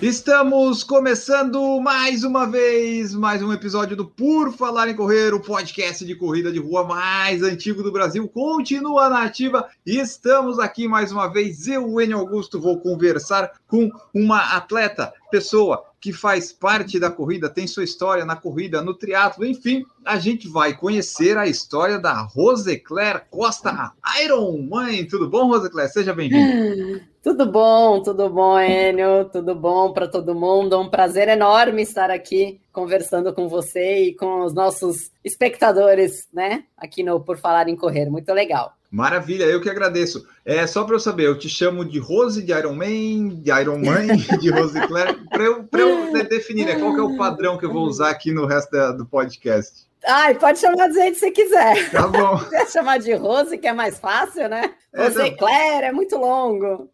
Estamos começando mais uma vez, mais um episódio do Por Falar em Correr, o podcast de corrida de rua mais antigo do Brasil. Continua na ativa e estamos aqui mais uma vez. Eu, Enio Augusto, vou conversar com uma atleta, pessoa que faz parte da corrida, tem sua história na corrida, no triatlo, enfim, a gente vai conhecer a história da Roseclair Costa, Iron Mãe. Tudo bom, Roseclair? Seja bem-vindo. Tudo bom, tudo bom, Enio, tudo bom para todo mundo. É um prazer enorme estar aqui conversando com você e com os nossos espectadores, né, aqui no Por Falar em Correr. Muito legal. Maravilha, eu que agradeço. É só para eu saber, eu te chamo de Rose, de Iron Man, de Iron Mãe, de Rose Claire, para eu, eu definir, né? Qual é o padrão que eu vou usar aqui no resto da, do podcast? Ai, pode chamar do jeito que você quiser. Tá bom. Quer chamar de Rose, que é mais fácil, né? Rose é, Claire é muito longo.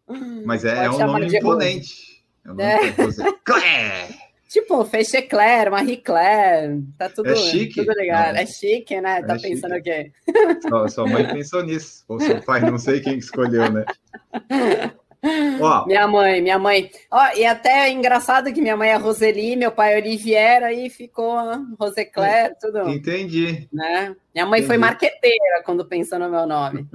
Mas é, é um nome imponente. É um nome é. Rose Claire. Tipo, Feixe Claire, Marie Claire, tá tudo, é chique. tudo ligado. É chique, né? Tá é pensando chique. o quê? Sua, sua mãe pensou nisso, ou seu pai, não sei quem escolheu, né? Ó. Minha mãe, minha mãe. Ó, e até é engraçado que minha mãe é Roseli, meu pai é Oliviera, e ficou Roseclair, tudo. Entendi. Né? Minha mãe Entendi. foi marqueteira quando pensou no meu nome.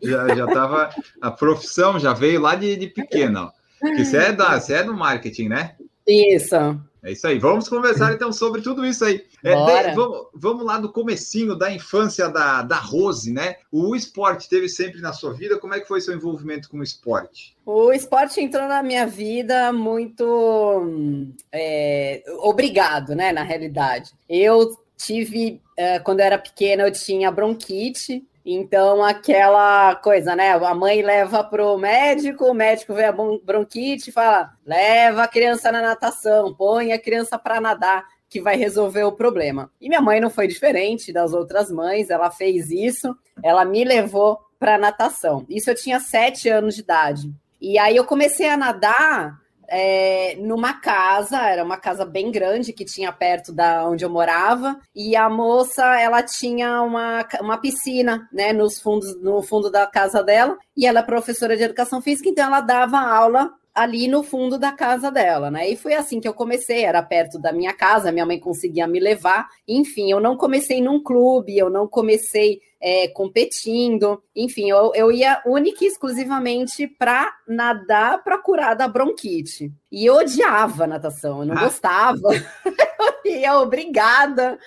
já, já tava. A profissão já veio lá de, de pequena. Que você é, da, você é do marketing, né? Isso. É isso aí. Vamos conversar então sobre tudo isso aí. É, de, vamos, vamos, lá do comecinho da infância da, da Rose, né? O esporte teve sempre na sua vida. Como é que foi seu envolvimento com o esporte? O esporte entrou na minha vida muito é, obrigado, né? Na realidade, eu tive é, quando eu era pequena eu tinha bronquite então, aquela coisa, né? A mãe leva pro médico, o médico vê a bronquite e fala: leva a criança na natação, põe a criança para nadar, que vai resolver o problema. E minha mãe não foi diferente das outras mães, ela fez isso, ela me levou para natação. Isso eu tinha sete anos de idade. E aí eu comecei a nadar é, numa casa, era uma casa bem grande que tinha perto da onde eu morava, e a moça ela tinha uma, uma piscina, né, nos fundos, no fundo da casa dela, e ela é professora de educação física, então ela dava aula ali no fundo da casa dela, né? E foi assim que eu comecei, era perto da minha casa, minha mãe conseguia me levar. Enfim, eu não comecei num clube, eu não comecei é, competindo. Enfim, eu, eu ia única e exclusivamente para nadar para curar da bronquite. E eu odiava natação, eu não ah. gostava. eu ia obrigada,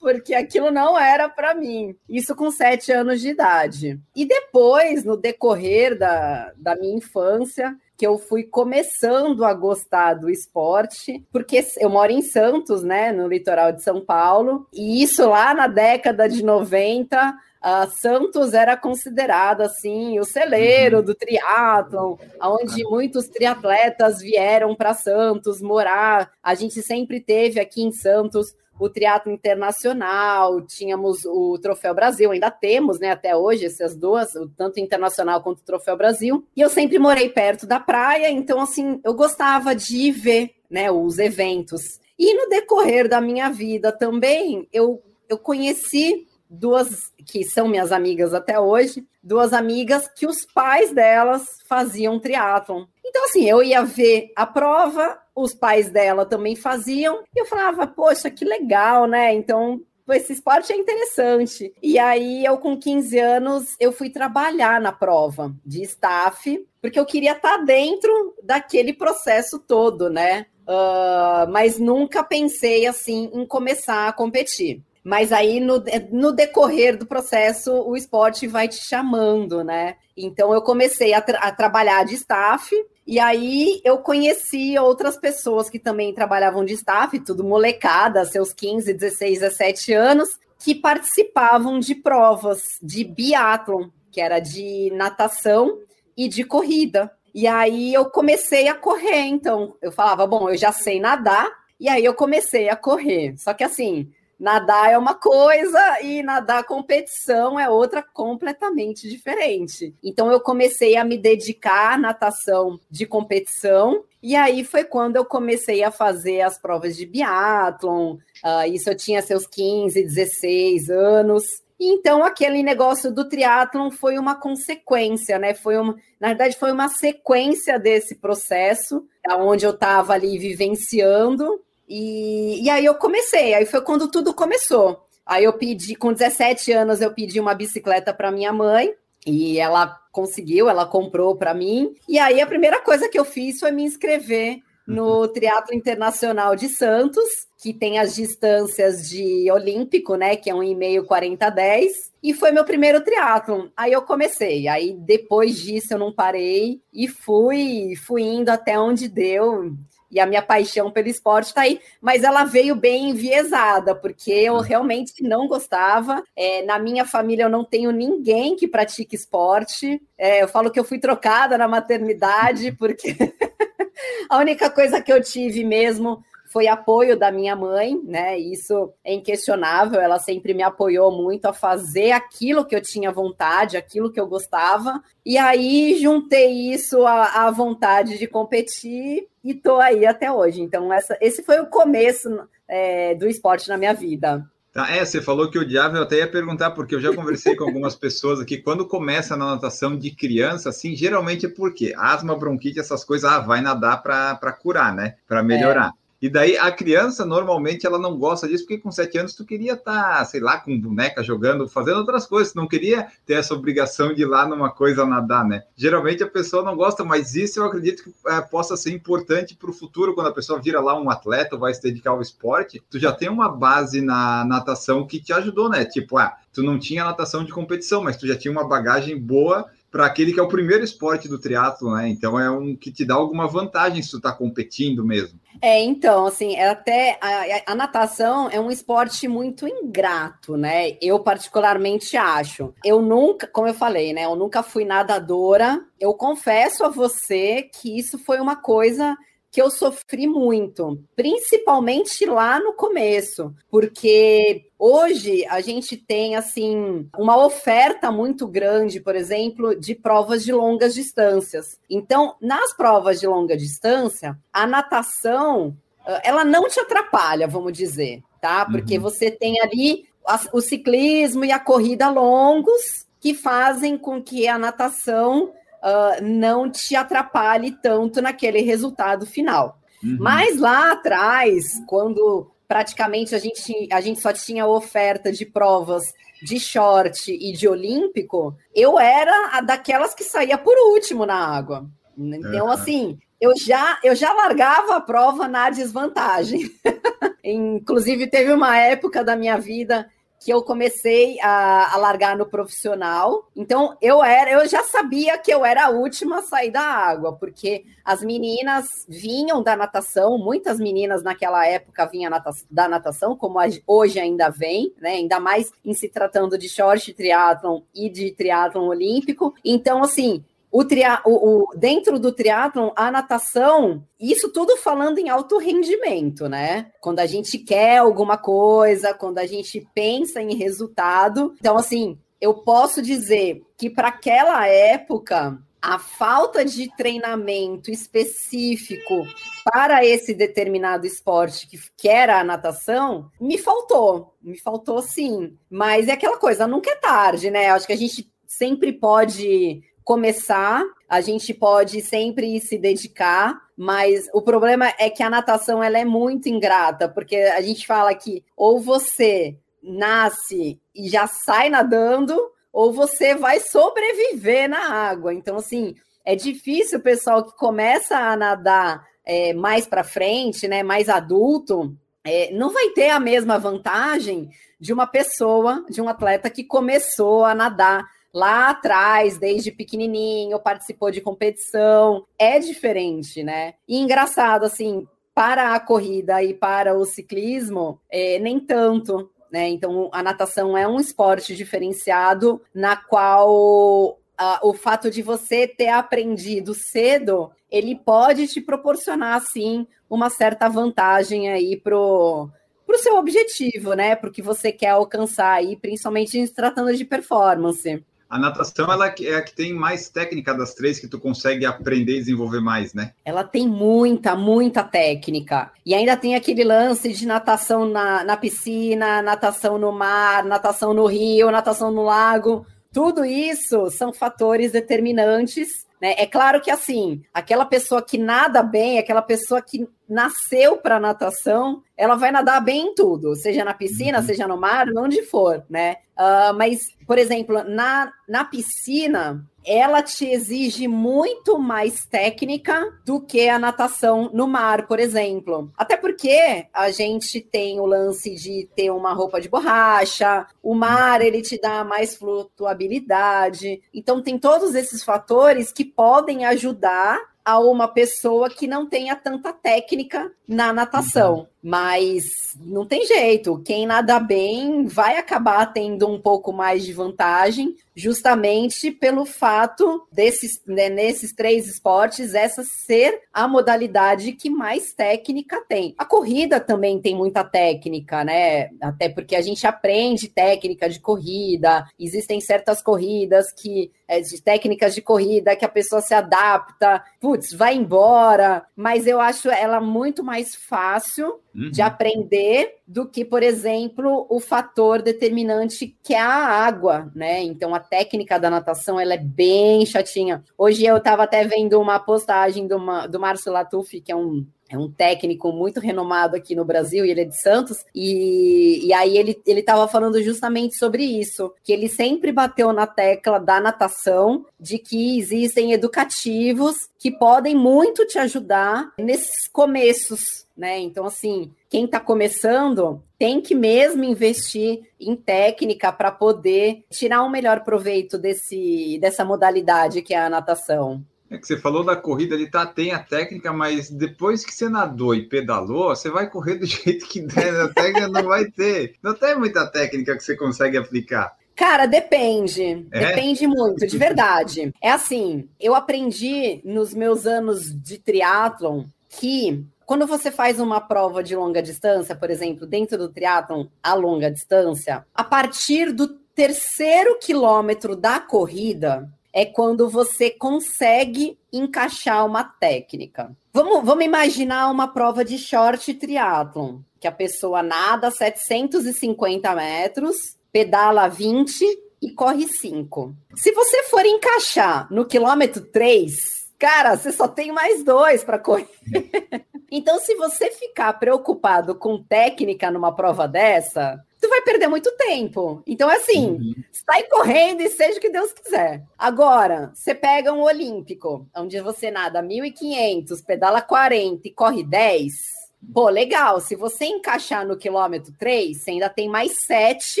porque aquilo não era para mim. Isso com sete anos de idade. E depois, no decorrer da, da minha infância, que eu fui começando a gostar do esporte, porque eu moro em Santos, né, no litoral de São Paulo, e isso lá na década de 90, Uh, Santos era considerado assim o celeiro uhum. do triatlon, onde muitos triatletas vieram para Santos morar. A gente sempre teve aqui em Santos o triatlo internacional, tínhamos o Troféu Brasil, ainda temos, né, até hoje, essas duas, tanto internacional quanto o Troféu Brasil. E eu sempre morei perto da praia, então, assim, eu gostava de ver, né, os eventos. E no decorrer da minha vida também, eu, eu conheci duas que são minhas amigas até hoje, duas amigas que os pais delas faziam triatlon. Então, assim, eu ia ver a prova, os pais dela também faziam, e eu falava, poxa, que legal, né? Então, esse esporte é interessante. E aí, eu com 15 anos, eu fui trabalhar na prova de staff, porque eu queria estar dentro daquele processo todo, né? Uh, mas nunca pensei assim em começar a competir. Mas aí, no, no decorrer do processo, o esporte vai te chamando, né? Então, eu comecei a, tra a trabalhar de staff, e aí eu conheci outras pessoas que também trabalhavam de staff, tudo molecada, seus 15, 16, 17 anos, que participavam de provas de biatlon, que era de natação e de corrida. E aí eu comecei a correr, então eu falava, bom, eu já sei nadar, e aí eu comecei a correr. Só que assim, nadar é uma coisa e nadar competição é outra completamente diferente. Então eu comecei a me dedicar à natação de competição e aí foi quando eu comecei a fazer as provas de biatlon. Uh, isso eu tinha seus 15, 16 anos. Então, aquele negócio do triatlon foi uma consequência, né? Foi uma, na verdade, foi uma sequência desse processo, onde eu estava ali vivenciando. E, e aí eu comecei, aí foi quando tudo começou. Aí eu pedi, com 17 anos, eu pedi uma bicicleta para minha mãe, e ela conseguiu, ela comprou para mim. E aí a primeira coisa que eu fiz foi me inscrever no uhum. Triatlo Internacional de Santos, que tem as distâncias de olímpico, né, que é um e meio 40 10, e foi meu primeiro triatlon. Aí eu comecei. Aí depois disso eu não parei e fui, fui indo até onde deu e a minha paixão pelo esporte está aí, mas ela veio bem enviesada, porque eu uhum. realmente não gostava. É, na minha família eu não tenho ninguém que pratique esporte. É, eu falo que eu fui trocada na maternidade, porque a única coisa que eu tive mesmo foi apoio da minha mãe, né? Isso é inquestionável. Ela sempre me apoiou muito a fazer aquilo que eu tinha vontade, aquilo que eu gostava. E aí juntei isso à, à vontade de competir e tô aí até hoje. Então, essa, esse foi o começo é, do esporte na minha vida. Tá, é, você falou que odiava, eu até ia perguntar, porque eu já conversei com algumas pessoas aqui, quando começa na natação de criança, assim, geralmente é porque asma, bronquite, essas coisas, ah, vai nadar para curar, né? Para melhorar. É. E daí a criança, normalmente, ela não gosta disso, porque com sete anos tu queria estar, tá, sei lá, com boneca jogando, fazendo outras coisas, não queria ter essa obrigação de ir lá numa coisa nadar, né? Geralmente a pessoa não gosta, mas isso eu acredito que é, possa ser importante para o futuro, quando a pessoa vira lá um atleta, vai se dedicar ao esporte, tu já tem uma base na natação que te ajudou, né? Tipo, ah, tu não tinha natação de competição, mas tu já tinha uma bagagem boa para aquele que é o primeiro esporte do triatlo, né? Então é um que te dá alguma vantagem se tu tá competindo mesmo. É, então, assim, é até a, a, natação é um esporte muito ingrato, né? Eu particularmente acho. Eu nunca, como eu falei, né? Eu nunca fui nadadora. Eu confesso a você que isso foi uma coisa que eu sofri muito, principalmente lá no começo, porque hoje a gente tem assim uma oferta muito grande, por exemplo, de provas de longas distâncias. Então, nas provas de longa distância, a natação ela não te atrapalha, vamos dizer, tá? Porque uhum. você tem ali o ciclismo e a corrida longos que fazem com que a natação uh, não te atrapalhe tanto naquele resultado final. Uhum. Mas lá atrás, quando praticamente a gente, a gente só tinha oferta de provas de short e de olímpico, eu era a daquelas que saía por último na água. Então, assim, eu já, eu já largava a prova na desvantagem. Inclusive, teve uma época da minha vida que eu comecei a, a, largar no profissional. Então eu era, eu já sabia que eu era a última a sair da água, porque as meninas vinham da natação, muitas meninas naquela época vinham da natação, como hoje ainda vem, né? Ainda mais em se tratando de short triatlon e de triatlon olímpico. Então, assim, o, tria, o, o, dentro do triatlon, a natação, isso tudo falando em alto rendimento, né? Quando a gente quer alguma coisa, quando a gente pensa em resultado. Então, assim, eu posso dizer que para aquela época, a falta de treinamento específico para esse determinado esporte que, que era a natação, me faltou. Me faltou sim. Mas é aquela coisa, nunca é tarde, né? Acho que a gente sempre pode começar, a gente pode sempre se dedicar, mas o problema é que a natação ela é muito ingrata, porque a gente fala que ou você nasce e já sai nadando, ou você vai sobreviver na água. Então, assim, é difícil o pessoal que começa a nadar é, mais para frente, né, mais adulto, é, não vai ter a mesma vantagem de uma pessoa, de um atleta que começou a nadar lá atrás, desde pequenininho, participou de competição, é diferente, né? E engraçado, assim, para a corrida e para o ciclismo, é, nem tanto, né? Então, a natação é um esporte diferenciado na qual o fato de você ter aprendido cedo, ele pode te proporcionar, sim, uma certa vantagem aí pro para o seu objetivo, né? Para o que você quer alcançar aí, principalmente se tratando de performance. A natação ela é a que tem mais técnica das três que tu consegue aprender e desenvolver mais, né? Ela tem muita, muita técnica. E ainda tem aquele lance de natação na, na piscina, natação no mar, natação no rio, natação no lago. Tudo isso são fatores determinantes né? É claro que assim, aquela pessoa que nada bem, aquela pessoa que nasceu para natação, ela vai nadar bem em tudo, seja na piscina, uhum. seja no mar, onde for, né? Uh, mas, por exemplo, na, na piscina, ela te exige muito mais técnica do que a natação no mar, por exemplo. Até porque a gente tem o lance de ter uma roupa de borracha, o mar ele te dá mais flutuabilidade. Então tem todos esses fatores que podem ajudar a uma pessoa que não tenha tanta técnica na natação. Mas não tem jeito, quem nada bem vai acabar tendo um pouco mais de vantagem, justamente pelo fato desses, né, nesses três esportes, essa ser a modalidade que mais técnica tem. A corrida também tem muita técnica, né? Até porque a gente aprende técnica de corrida, existem certas corridas que é, de técnicas de corrida que a pessoa se adapta, putz, vai embora, mas eu acho ela muito mais fácil uhum. de aprender do que, por exemplo, o fator determinante que é a água, né? Então a técnica da natação ela é bem chatinha. Hoje eu estava até vendo uma postagem do, do Márcio Latuf, que é um é um técnico muito renomado aqui no Brasil, e ele é de Santos, e, e aí ele estava falando justamente sobre isso, que ele sempre bateu na tecla da natação, de que existem educativos que podem muito te ajudar nesses começos, né? Então, assim, quem está começando tem que mesmo investir em técnica para poder tirar um melhor proveito desse, dessa modalidade que é a natação. É que você falou da corrida, ele tá, tem a técnica, mas depois que você nadou e pedalou, você vai correr do jeito que der, a técnica não vai ter. Não tem muita técnica que você consegue aplicar. Cara, depende. É? Depende muito, de verdade. É assim, eu aprendi nos meus anos de triatlon que quando você faz uma prova de longa distância, por exemplo, dentro do triatlon a longa distância, a partir do terceiro quilômetro da corrida, é quando você consegue encaixar uma técnica. Vamos, vamos imaginar uma prova de short triatlon, que a pessoa nada 750 metros, pedala 20 e corre 5. Se você for encaixar no quilômetro 3, cara, você só tem mais dois para correr. então, se você ficar preocupado com técnica numa prova dessa, tu vai perder muito tempo. Então, assim, uhum. sai correndo e seja o que Deus quiser. Agora, você pega um olímpico, onde você nada 1.500, pedala 40 e corre 10. Pô, legal. Se você encaixar no quilômetro 3, você ainda tem mais 7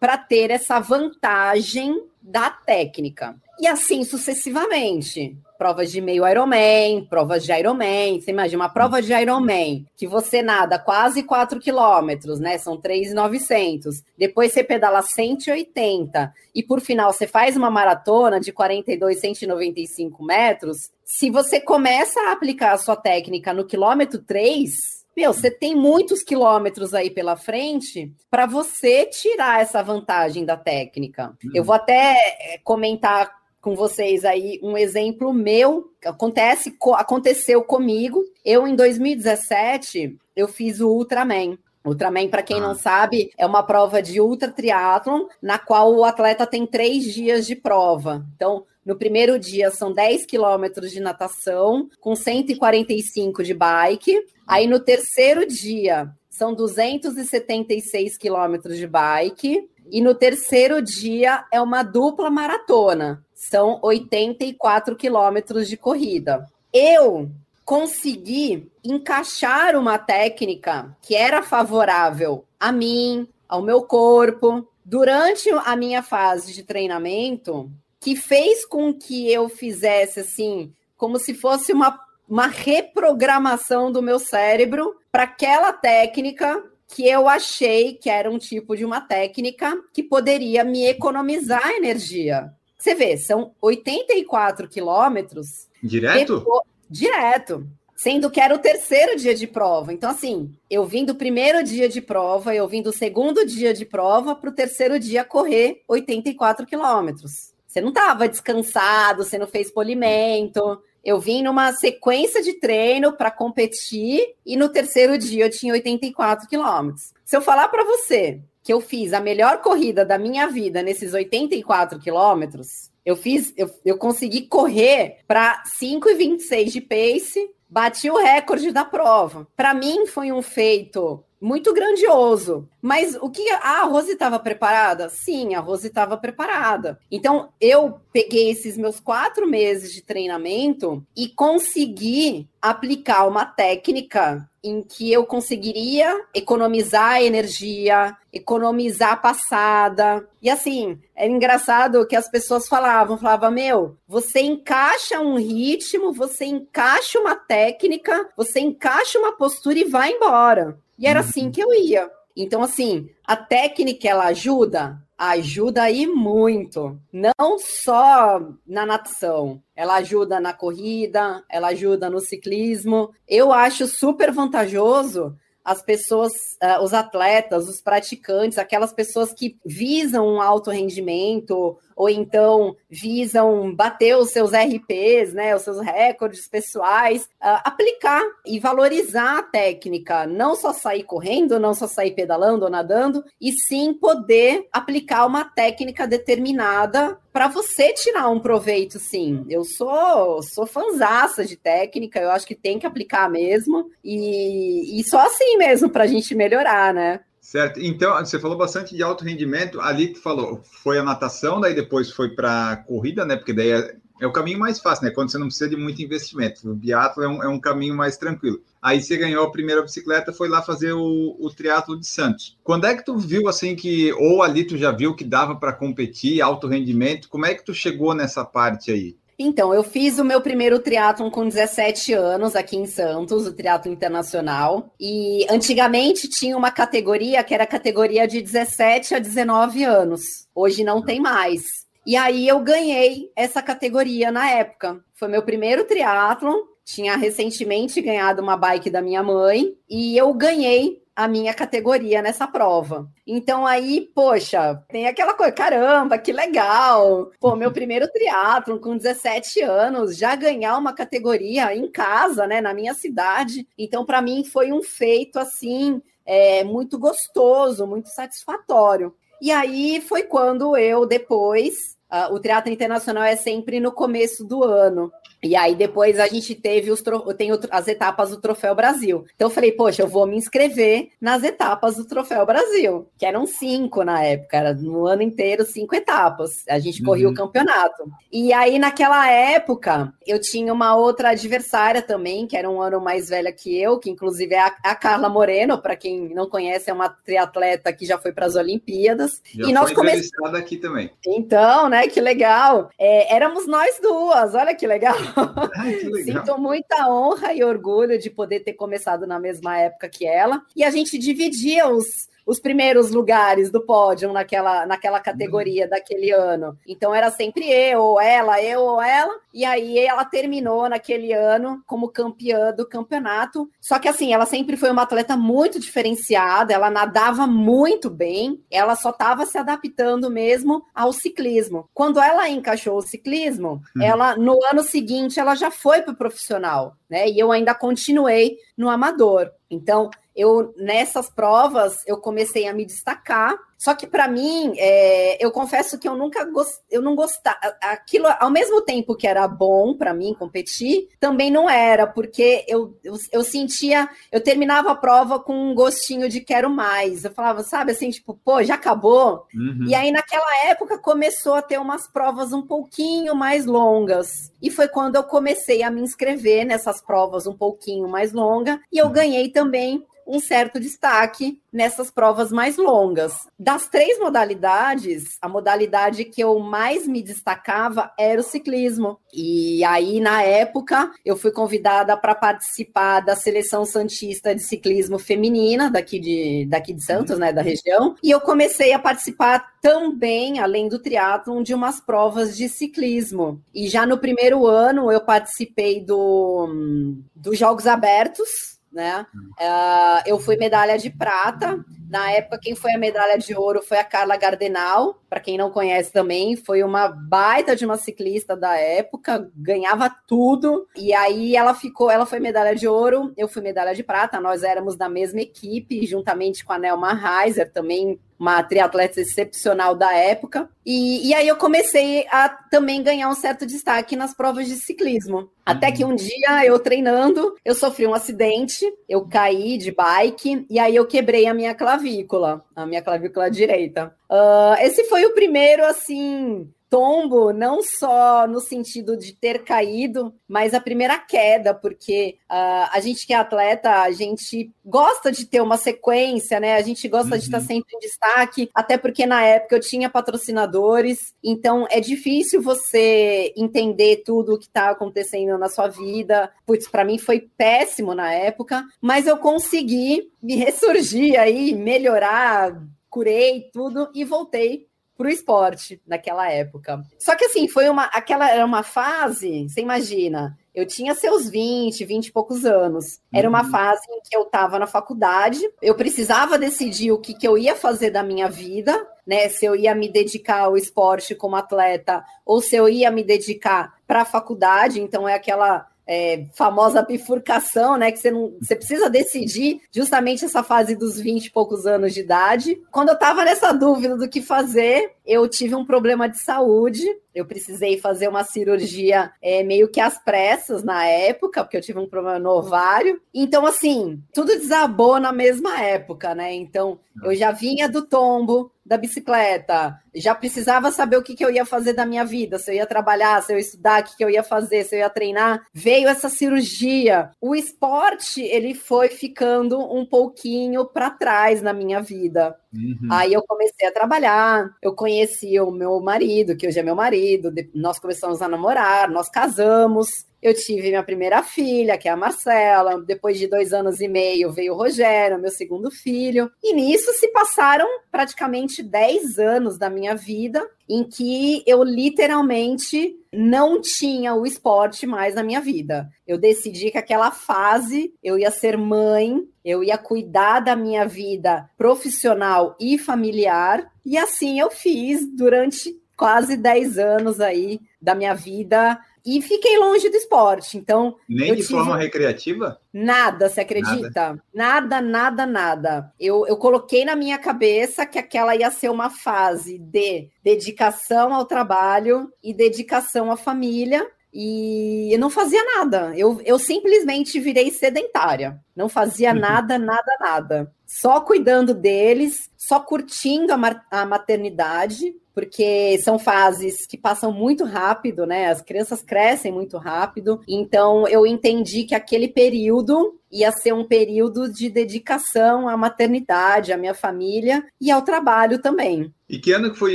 para ter essa vantagem da técnica. E assim sucessivamente provas de meio Ironman, provas de Ironman. Você imagina uma prova de Ironman que você nada quase 4 quilômetros, né? São 3,900. Depois você pedala 180 e por final você faz uma maratona de 42, 195 metros. Se você começa a aplicar a sua técnica no quilômetro 3, meu, você tem muitos quilômetros aí pela frente para você tirar essa vantagem da técnica. Eu vou até eh, comentar com vocês aí um exemplo meu, acontece, aconteceu comigo. Eu, em 2017, eu fiz o Ultraman. Ultraman, para quem ah. não sabe, é uma prova de ultra triatlon, na qual o atleta tem três dias de prova. Então, no primeiro dia são 10 quilômetros de natação, com 145 de bike. Aí no terceiro dia são 276 quilômetros de bike. E no terceiro dia é uma dupla maratona são 84 quilômetros de corrida. Eu consegui encaixar uma técnica que era favorável a mim, ao meu corpo, durante a minha fase de treinamento, que fez com que eu fizesse assim, como se fosse uma, uma reprogramação do meu cérebro para aquela técnica que eu achei que era um tipo de uma técnica que poderia me economizar energia. Você vê, são 84 quilômetros. Direto? Depois, direto. sendo que era o terceiro dia de prova. Então, assim, eu vim do primeiro dia de prova, eu vim do segundo dia de prova para o terceiro dia correr 84 quilômetros. Você não estava descansado, você não fez polimento. Eu vim numa sequência de treino para competir e no terceiro dia eu tinha 84 quilômetros. Se eu falar para você que eu fiz a melhor corrida da minha vida nesses 84 quilômetros, eu fiz, eu, eu consegui correr para 5,26 de pace, bati o recorde da prova. Para mim foi um feito muito grandioso. Mas o que ah, a Rose estava preparada? Sim, a Rose estava preparada. Então eu peguei esses meus quatro meses de treinamento e consegui aplicar uma técnica em que eu conseguiria economizar energia, economizar a passada. E assim, é engraçado que as pessoas falavam, falavam, meu, você encaixa um ritmo, você encaixa uma técnica, você encaixa uma postura e vai embora. E era assim uhum. que eu ia. Então, assim, a técnica ela ajuda? Ajuda aí muito. Não só na natação, ela ajuda na corrida, ela ajuda no ciclismo. Eu acho super vantajoso as pessoas, uh, os atletas, os praticantes, aquelas pessoas que visam um alto rendimento ou então visam bater os seus RPs, né, os seus recordes pessoais, uh, aplicar e valorizar a técnica, não só sair correndo, não só sair pedalando ou nadando, e sim poder aplicar uma técnica determinada para você tirar um proveito, sim. Eu sou sou fanzaça de técnica, eu acho que tem que aplicar mesmo, e, e só assim mesmo para a gente melhorar, né? Certo. Então, você falou bastante de alto rendimento. Ali tu falou, foi a natação, daí depois foi para corrida, né? Porque daí é, é, o caminho mais fácil, né? Quando você não precisa de muito investimento. O biatlo é um, é um caminho mais tranquilo. Aí você ganhou a primeira bicicleta, foi lá fazer o, o triatlo de Santos. Quando é que tu viu assim que, ou ali tu já viu que dava para competir, alto rendimento? Como é que tu chegou nessa parte aí? Então, eu fiz o meu primeiro triatlon com 17 anos aqui em Santos, o triatlo internacional. E antigamente tinha uma categoria que era a categoria de 17 a 19 anos. Hoje não tem mais. E aí eu ganhei essa categoria na época. Foi meu primeiro triatlon. Tinha recentemente ganhado uma bike da minha mãe e eu ganhei a minha categoria nessa prova. Então aí, poxa, tem aquela coisa, caramba, que legal. Pô, meu primeiro triatlo com 17 anos, já ganhar uma categoria em casa, né, na minha cidade. Então para mim foi um feito assim, é, muito gostoso, muito satisfatório. E aí foi quando eu depois Uh, o Teatro Internacional é sempre no começo do ano. E aí depois a gente teve os tem as etapas do Troféu Brasil. Então eu falei, poxa, eu vou me inscrever nas etapas do Troféu Brasil, que eram cinco na época, era no ano inteiro cinco etapas. A gente corria uhum. o campeonato. E aí naquela época eu tinha uma outra adversária também, que era um ano mais velha que eu, que inclusive é a, a Carla Moreno, para quem não conhece, é uma triatleta que já foi para as Olimpíadas. Já e nós começamos aqui também. Então, né, que legal. É, éramos nós duas, olha que legal. Sinto muita honra e orgulho de poder ter começado na mesma época que ela. E a gente dividia os, os primeiros lugares do pódio naquela, naquela categoria uhum. daquele ano. Então era sempre eu ou ela, eu ou ela, e aí ela terminou naquele ano como campeã do campeonato. Só que assim, ela sempre foi uma atleta muito diferenciada, ela nadava muito bem, ela só estava se adaptando mesmo ao ciclismo. Quando ela encaixou o ciclismo, uhum. ela no ano seguinte ela já foi para o profissional, né? E eu ainda continuei no amador. Então, eu nessas provas eu comecei a me destacar. Só que para mim, é, eu confesso que eu nunca gost, eu não gostava. Aquilo, ao mesmo tempo que era bom para mim competir, também não era, porque eu, eu, eu, sentia, eu terminava a prova com um gostinho de quero mais. Eu falava, sabe, assim, tipo, pô, já acabou. Uhum. E aí naquela época começou a ter umas provas um pouquinho mais longas. E foi quando eu comecei a me inscrever nessas provas um pouquinho mais longas e eu uhum. ganhei também um certo destaque nessas provas mais longas. Das três modalidades, a modalidade que eu mais me destacava era o ciclismo. E aí, na época, eu fui convidada para participar da seleção santista de ciclismo feminina daqui de, daqui de Santos, né, da região. E eu comecei a participar também, além do triatlon, de umas provas de ciclismo. E já no primeiro ano eu participei do, dos Jogos Abertos, né? Uh, eu fui medalha de prata. Na época, quem foi a medalha de ouro foi a Carla Gardenal. Para quem não conhece também, foi uma baita de uma ciclista da época, ganhava tudo. E aí ela ficou, ela foi medalha de ouro, eu fui medalha de prata. Nós éramos da mesma equipe, juntamente com a Nelma Reiser, também uma triatleta excepcional da época. E, e aí eu comecei a também ganhar um certo destaque nas provas de ciclismo. Até que um dia, eu treinando, eu sofri um acidente, eu caí de bike e aí eu quebrei a minha clavícula, a minha clavícula direita. Uh, esse foi o primeiro, assim, tombo, não só no sentido de ter caído, mas a primeira queda, porque uh, a gente que é atleta, a gente gosta de ter uma sequência, né? A gente gosta uhum. de estar sempre em destaque, até porque na época eu tinha patrocinadores, então é difícil você entender tudo o que está acontecendo na sua vida. Putz, para mim foi péssimo na época, mas eu consegui me ressurgir aí, melhorar, curei tudo e voltei para o esporte naquela época. Só que assim, foi uma aquela era uma fase, você imagina, eu tinha seus 20, 20 e poucos anos. Era uma uhum. fase em que eu estava na faculdade, eu precisava decidir o que, que eu ia fazer da minha vida, né? Se eu ia me dedicar ao esporte como atleta ou se eu ia me dedicar para a faculdade. Então é aquela é, famosa bifurcação, né? Que você não você precisa decidir justamente essa fase dos 20 e poucos anos de idade. Quando eu estava nessa dúvida do que fazer, eu tive um problema de saúde. Eu precisei fazer uma cirurgia é, meio que às pressas na época, porque eu tive um problema no ovário. Então, assim, tudo desabou na mesma época, né? Então, eu já vinha do tombo, da bicicleta, já precisava saber o que, que eu ia fazer da minha vida, se eu ia trabalhar, se eu ia estudar, o que, que eu ia fazer, se eu ia treinar. Veio essa cirurgia. O esporte, ele foi ficando um pouquinho para trás na minha vida. Uhum. Aí eu comecei a trabalhar, eu conheci o meu marido, que hoje é meu marido, nós começamos a namorar, nós casamos. Eu tive minha primeira filha, que é a Marcela. Depois de dois anos e meio veio o Rogério, meu segundo filho. E nisso se passaram praticamente dez anos da minha vida em que eu literalmente não tinha o esporte mais na minha vida. Eu decidi que aquela fase eu ia ser mãe, eu ia cuidar da minha vida profissional e familiar, e assim eu fiz durante quase 10 anos aí da minha vida e fiquei longe do esporte. Então. Nem de tive... forma recreativa? Nada, você acredita? Nada, nada, nada. nada. Eu, eu coloquei na minha cabeça que aquela ia ser uma fase de dedicação ao trabalho e dedicação à família. E eu não fazia nada. Eu, eu simplesmente virei sedentária. Não fazia uhum. nada, nada, nada. Só cuidando deles, só curtindo a, a maternidade porque são fases que passam muito rápido, né? As crianças crescem muito rápido. Então eu entendi que aquele período ia ser um período de dedicação à maternidade, à minha família e ao trabalho também. E que ano que foi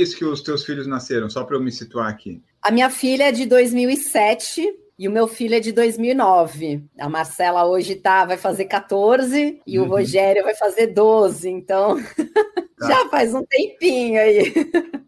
isso que os teus filhos nasceram? Só para eu me situar aqui. A minha filha é de 2007 e o meu filho é de 2009. A Marcela hoje tá, vai fazer 14 e uhum. o Rogério vai fazer 12. Então, tá. já faz um tempinho aí.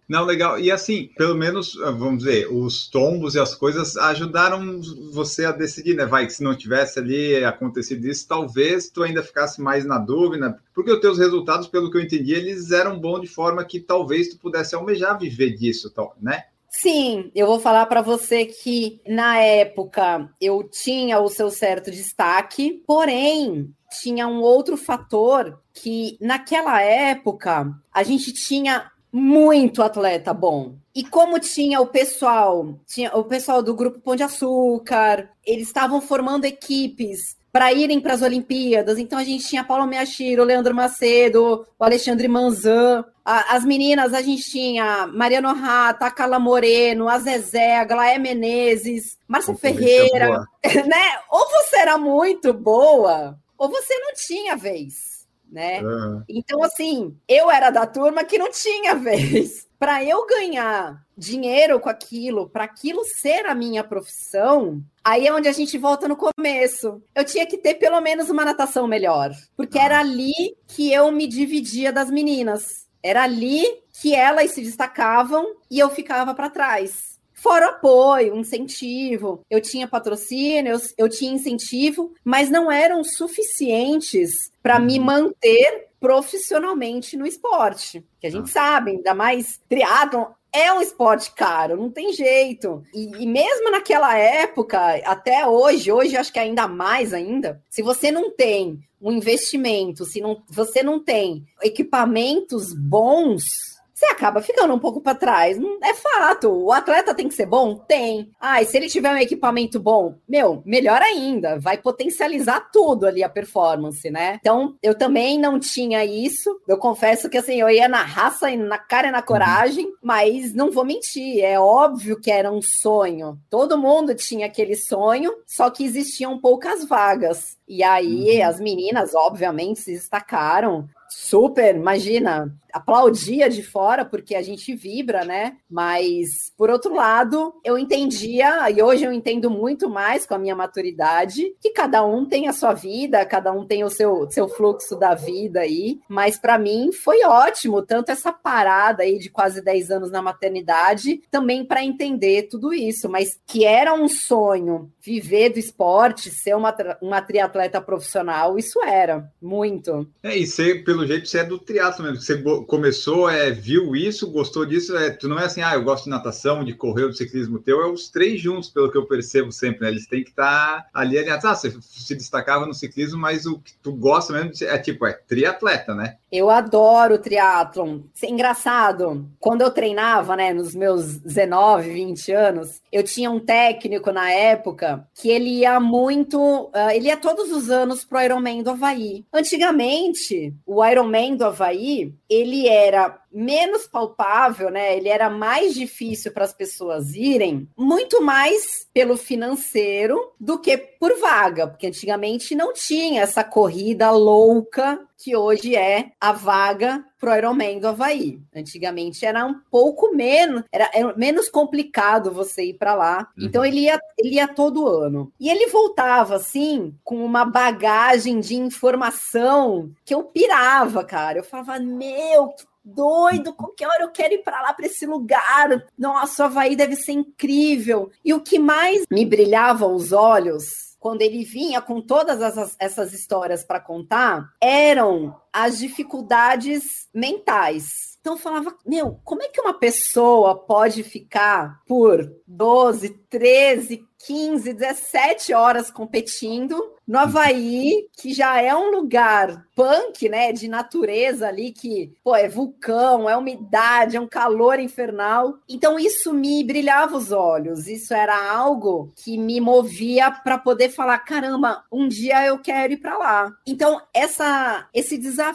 Não, legal. E assim, pelo menos, ah, vamos dizer, os tombos e as coisas ajudaram você a decidir, né? Vai, que se não tivesse ali acontecido isso, talvez tu ainda ficasse mais na dúvida, porque os teus resultados, pelo que eu entendi, eles eram bons de forma que talvez tu pudesse almejar viver disso, né? Sim, eu vou falar para você que na época eu tinha o seu certo destaque, porém tinha um outro fator que naquela época a gente tinha muito atleta bom. E como tinha o pessoal, tinha o pessoal do grupo Pão de Açúcar, eles estavam formando equipes para irem para as Olimpíadas. Então a gente tinha Paulo Meachiro, Leandro Macedo, o Alexandre Manzan. A, as meninas, a gente tinha Mariano Rata, a Carla Moreno, a Zezé, a Glaé Menezes, Márcia Ferreira. né? Ou você era muito boa, ou você não tinha vez. né? Uhum. Então, assim, eu era da turma que não tinha vez. Para eu ganhar dinheiro com aquilo, para aquilo ser a minha profissão, aí é onde a gente volta no começo. Eu tinha que ter pelo menos uma natação melhor, porque era ali que eu me dividia das meninas. Era ali que elas se destacavam e eu ficava para trás. Fora apoio, incentivo. Eu tinha patrocínio, eu, eu tinha incentivo, mas não eram suficientes para me uhum. manter profissionalmente no esporte. Que a gente ah. sabe, ainda mais triatlon é um esporte caro, não tem jeito. E, e, mesmo naquela época, até hoje, hoje acho que ainda mais ainda, se você não tem um investimento, se não, você não tem equipamentos bons, você acaba ficando um pouco para trás. É fato. O atleta tem que ser bom? Tem. Ah, e se ele tiver um equipamento bom, meu, melhor ainda. Vai potencializar tudo ali a performance, né? Então, eu também não tinha isso. Eu confesso que assim, eu ia na raça, na cara e na coragem, mas não vou mentir. É óbvio que era um sonho. Todo mundo tinha aquele sonho, só que existiam poucas vagas. E aí, uhum. as meninas, obviamente, se destacaram super, imagina, aplaudia de fora porque a gente vibra, né? Mas por outro lado, eu entendia e hoje eu entendo muito mais com a minha maturidade que cada um tem a sua vida, cada um tem o seu, seu fluxo da vida aí. Mas para mim foi ótimo tanto essa parada aí de quase 10 anos na maternidade, também para entender tudo isso, mas que era um sonho viver do esporte, ser uma, uma triatleta profissional, isso era muito. É, ser, pelo jeito, você é do triatlo mesmo, você começou, é, viu isso, gostou disso, é, tu não é assim, ah, eu gosto de natação, de correr, de ciclismo teu, é os três juntos, pelo que eu percebo sempre, né? Eles têm que estar tá ali alinhados. Ah, você se destacava no ciclismo, mas o que tu gosta mesmo é tipo, é triatleta, né? Eu adoro triatlon. Engraçado, quando eu treinava, né, nos meus 19, 20 anos, eu tinha um técnico na época que ele ia muito, uh, ele ia todos os anos pro Ironman do Havaí. Antigamente, o Ironman do Havaí, ele era menos palpável, né? Ele era mais difícil para as pessoas irem, muito mais pelo financeiro do que por vaga, porque antigamente não tinha essa corrida louca que hoje é a vaga pro Ironman do Havaí. Antigamente era um pouco menos, era, era menos complicado você ir para lá. Uhum. Então ele ia, ele ia todo ano. E ele voltava assim com uma bagagem de informação que eu pirava, cara. Eu falava: "Meu, que doido, qualquer hora eu quero ir para lá, para esse lugar. Nossa, o Havaí deve ser incrível. E o que mais me brilhava os olhos quando ele vinha com todas essas, essas histórias para contar, eram as dificuldades mentais. Então eu falava, meu, como é que uma pessoa pode ficar por 12, 13, 15, 17 horas competindo no Havaí, que já é um lugar punk, né, de natureza ali, que, pô, é vulcão, é umidade, é um calor infernal. Então isso me brilhava os olhos, isso era algo que me movia para poder falar, caramba, um dia eu quero ir para lá. Então essa esse desafio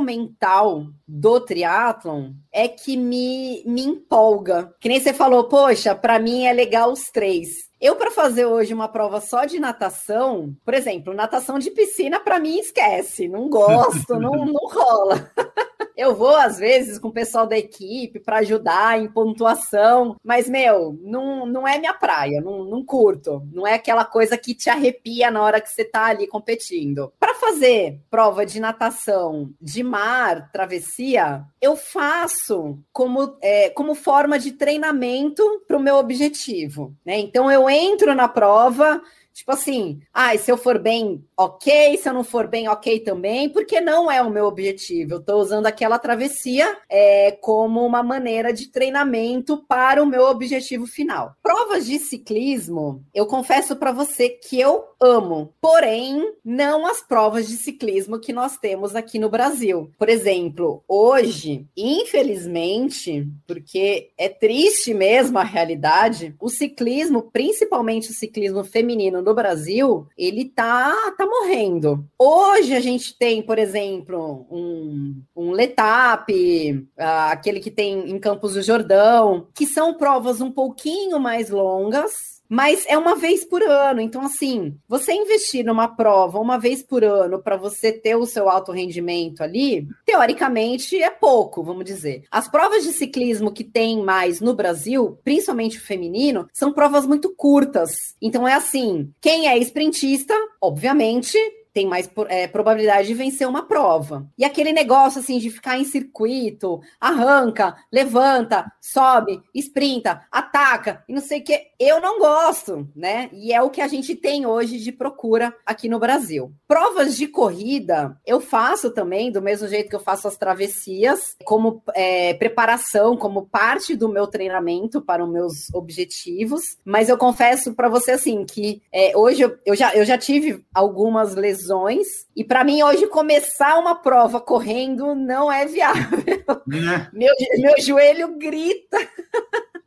mental do triatlon é que me, me empolga. Que nem você falou, poxa, para mim é legal os três. Eu, para fazer hoje uma prova só de natação, por exemplo, natação de piscina, para mim, esquece. Não gosto, não, não rola. Eu vou, às vezes, com o pessoal da equipe para ajudar em pontuação, mas, meu, não, não é minha praia, não, não curto. Não é aquela coisa que te arrepia na hora que você está ali competindo. Para fazer prova de natação de mar, travessia, eu faço como, é, como forma de treinamento para o meu objetivo. Né? Então, eu entro na prova Tipo assim, ah, se eu for bem, ok, se eu não for bem, ok também, porque não é o meu objetivo. Eu estou usando aquela travessia é, como uma maneira de treinamento para o meu objetivo final. Provas de ciclismo, eu confesso para você que eu amo, porém, não as provas de ciclismo que nós temos aqui no Brasil. Por exemplo, hoje, infelizmente, porque é triste mesmo a realidade, o ciclismo, principalmente o ciclismo feminino no Brasil, ele tá, tá morrendo. Hoje a gente tem, por exemplo, um, um Letap, uh, aquele que tem em Campos do Jordão, que são provas um pouquinho mais longas, mas é uma vez por ano. Então, assim, você investir numa prova uma vez por ano para você ter o seu alto rendimento ali, teoricamente é pouco, vamos dizer. As provas de ciclismo que tem mais no Brasil, principalmente o feminino, são provas muito curtas. Então é assim, quem é sprintista, obviamente, tem mais é, probabilidade de vencer uma prova. E aquele negócio assim de ficar em circuito, arranca, levanta, sobe, sprinta, ataca e não sei o que, eu não gosto, né? E é o que a gente tem hoje de procura aqui no Brasil. Provas de corrida eu faço também, do mesmo jeito que eu faço as travessias, como é, preparação, como parte do meu treinamento para os meus objetivos. Mas eu confesso para você assim que é, hoje eu, eu, já, eu já tive algumas lesões lesões. E para mim, hoje, começar uma prova correndo não é viável. É. Meu, meu joelho grita.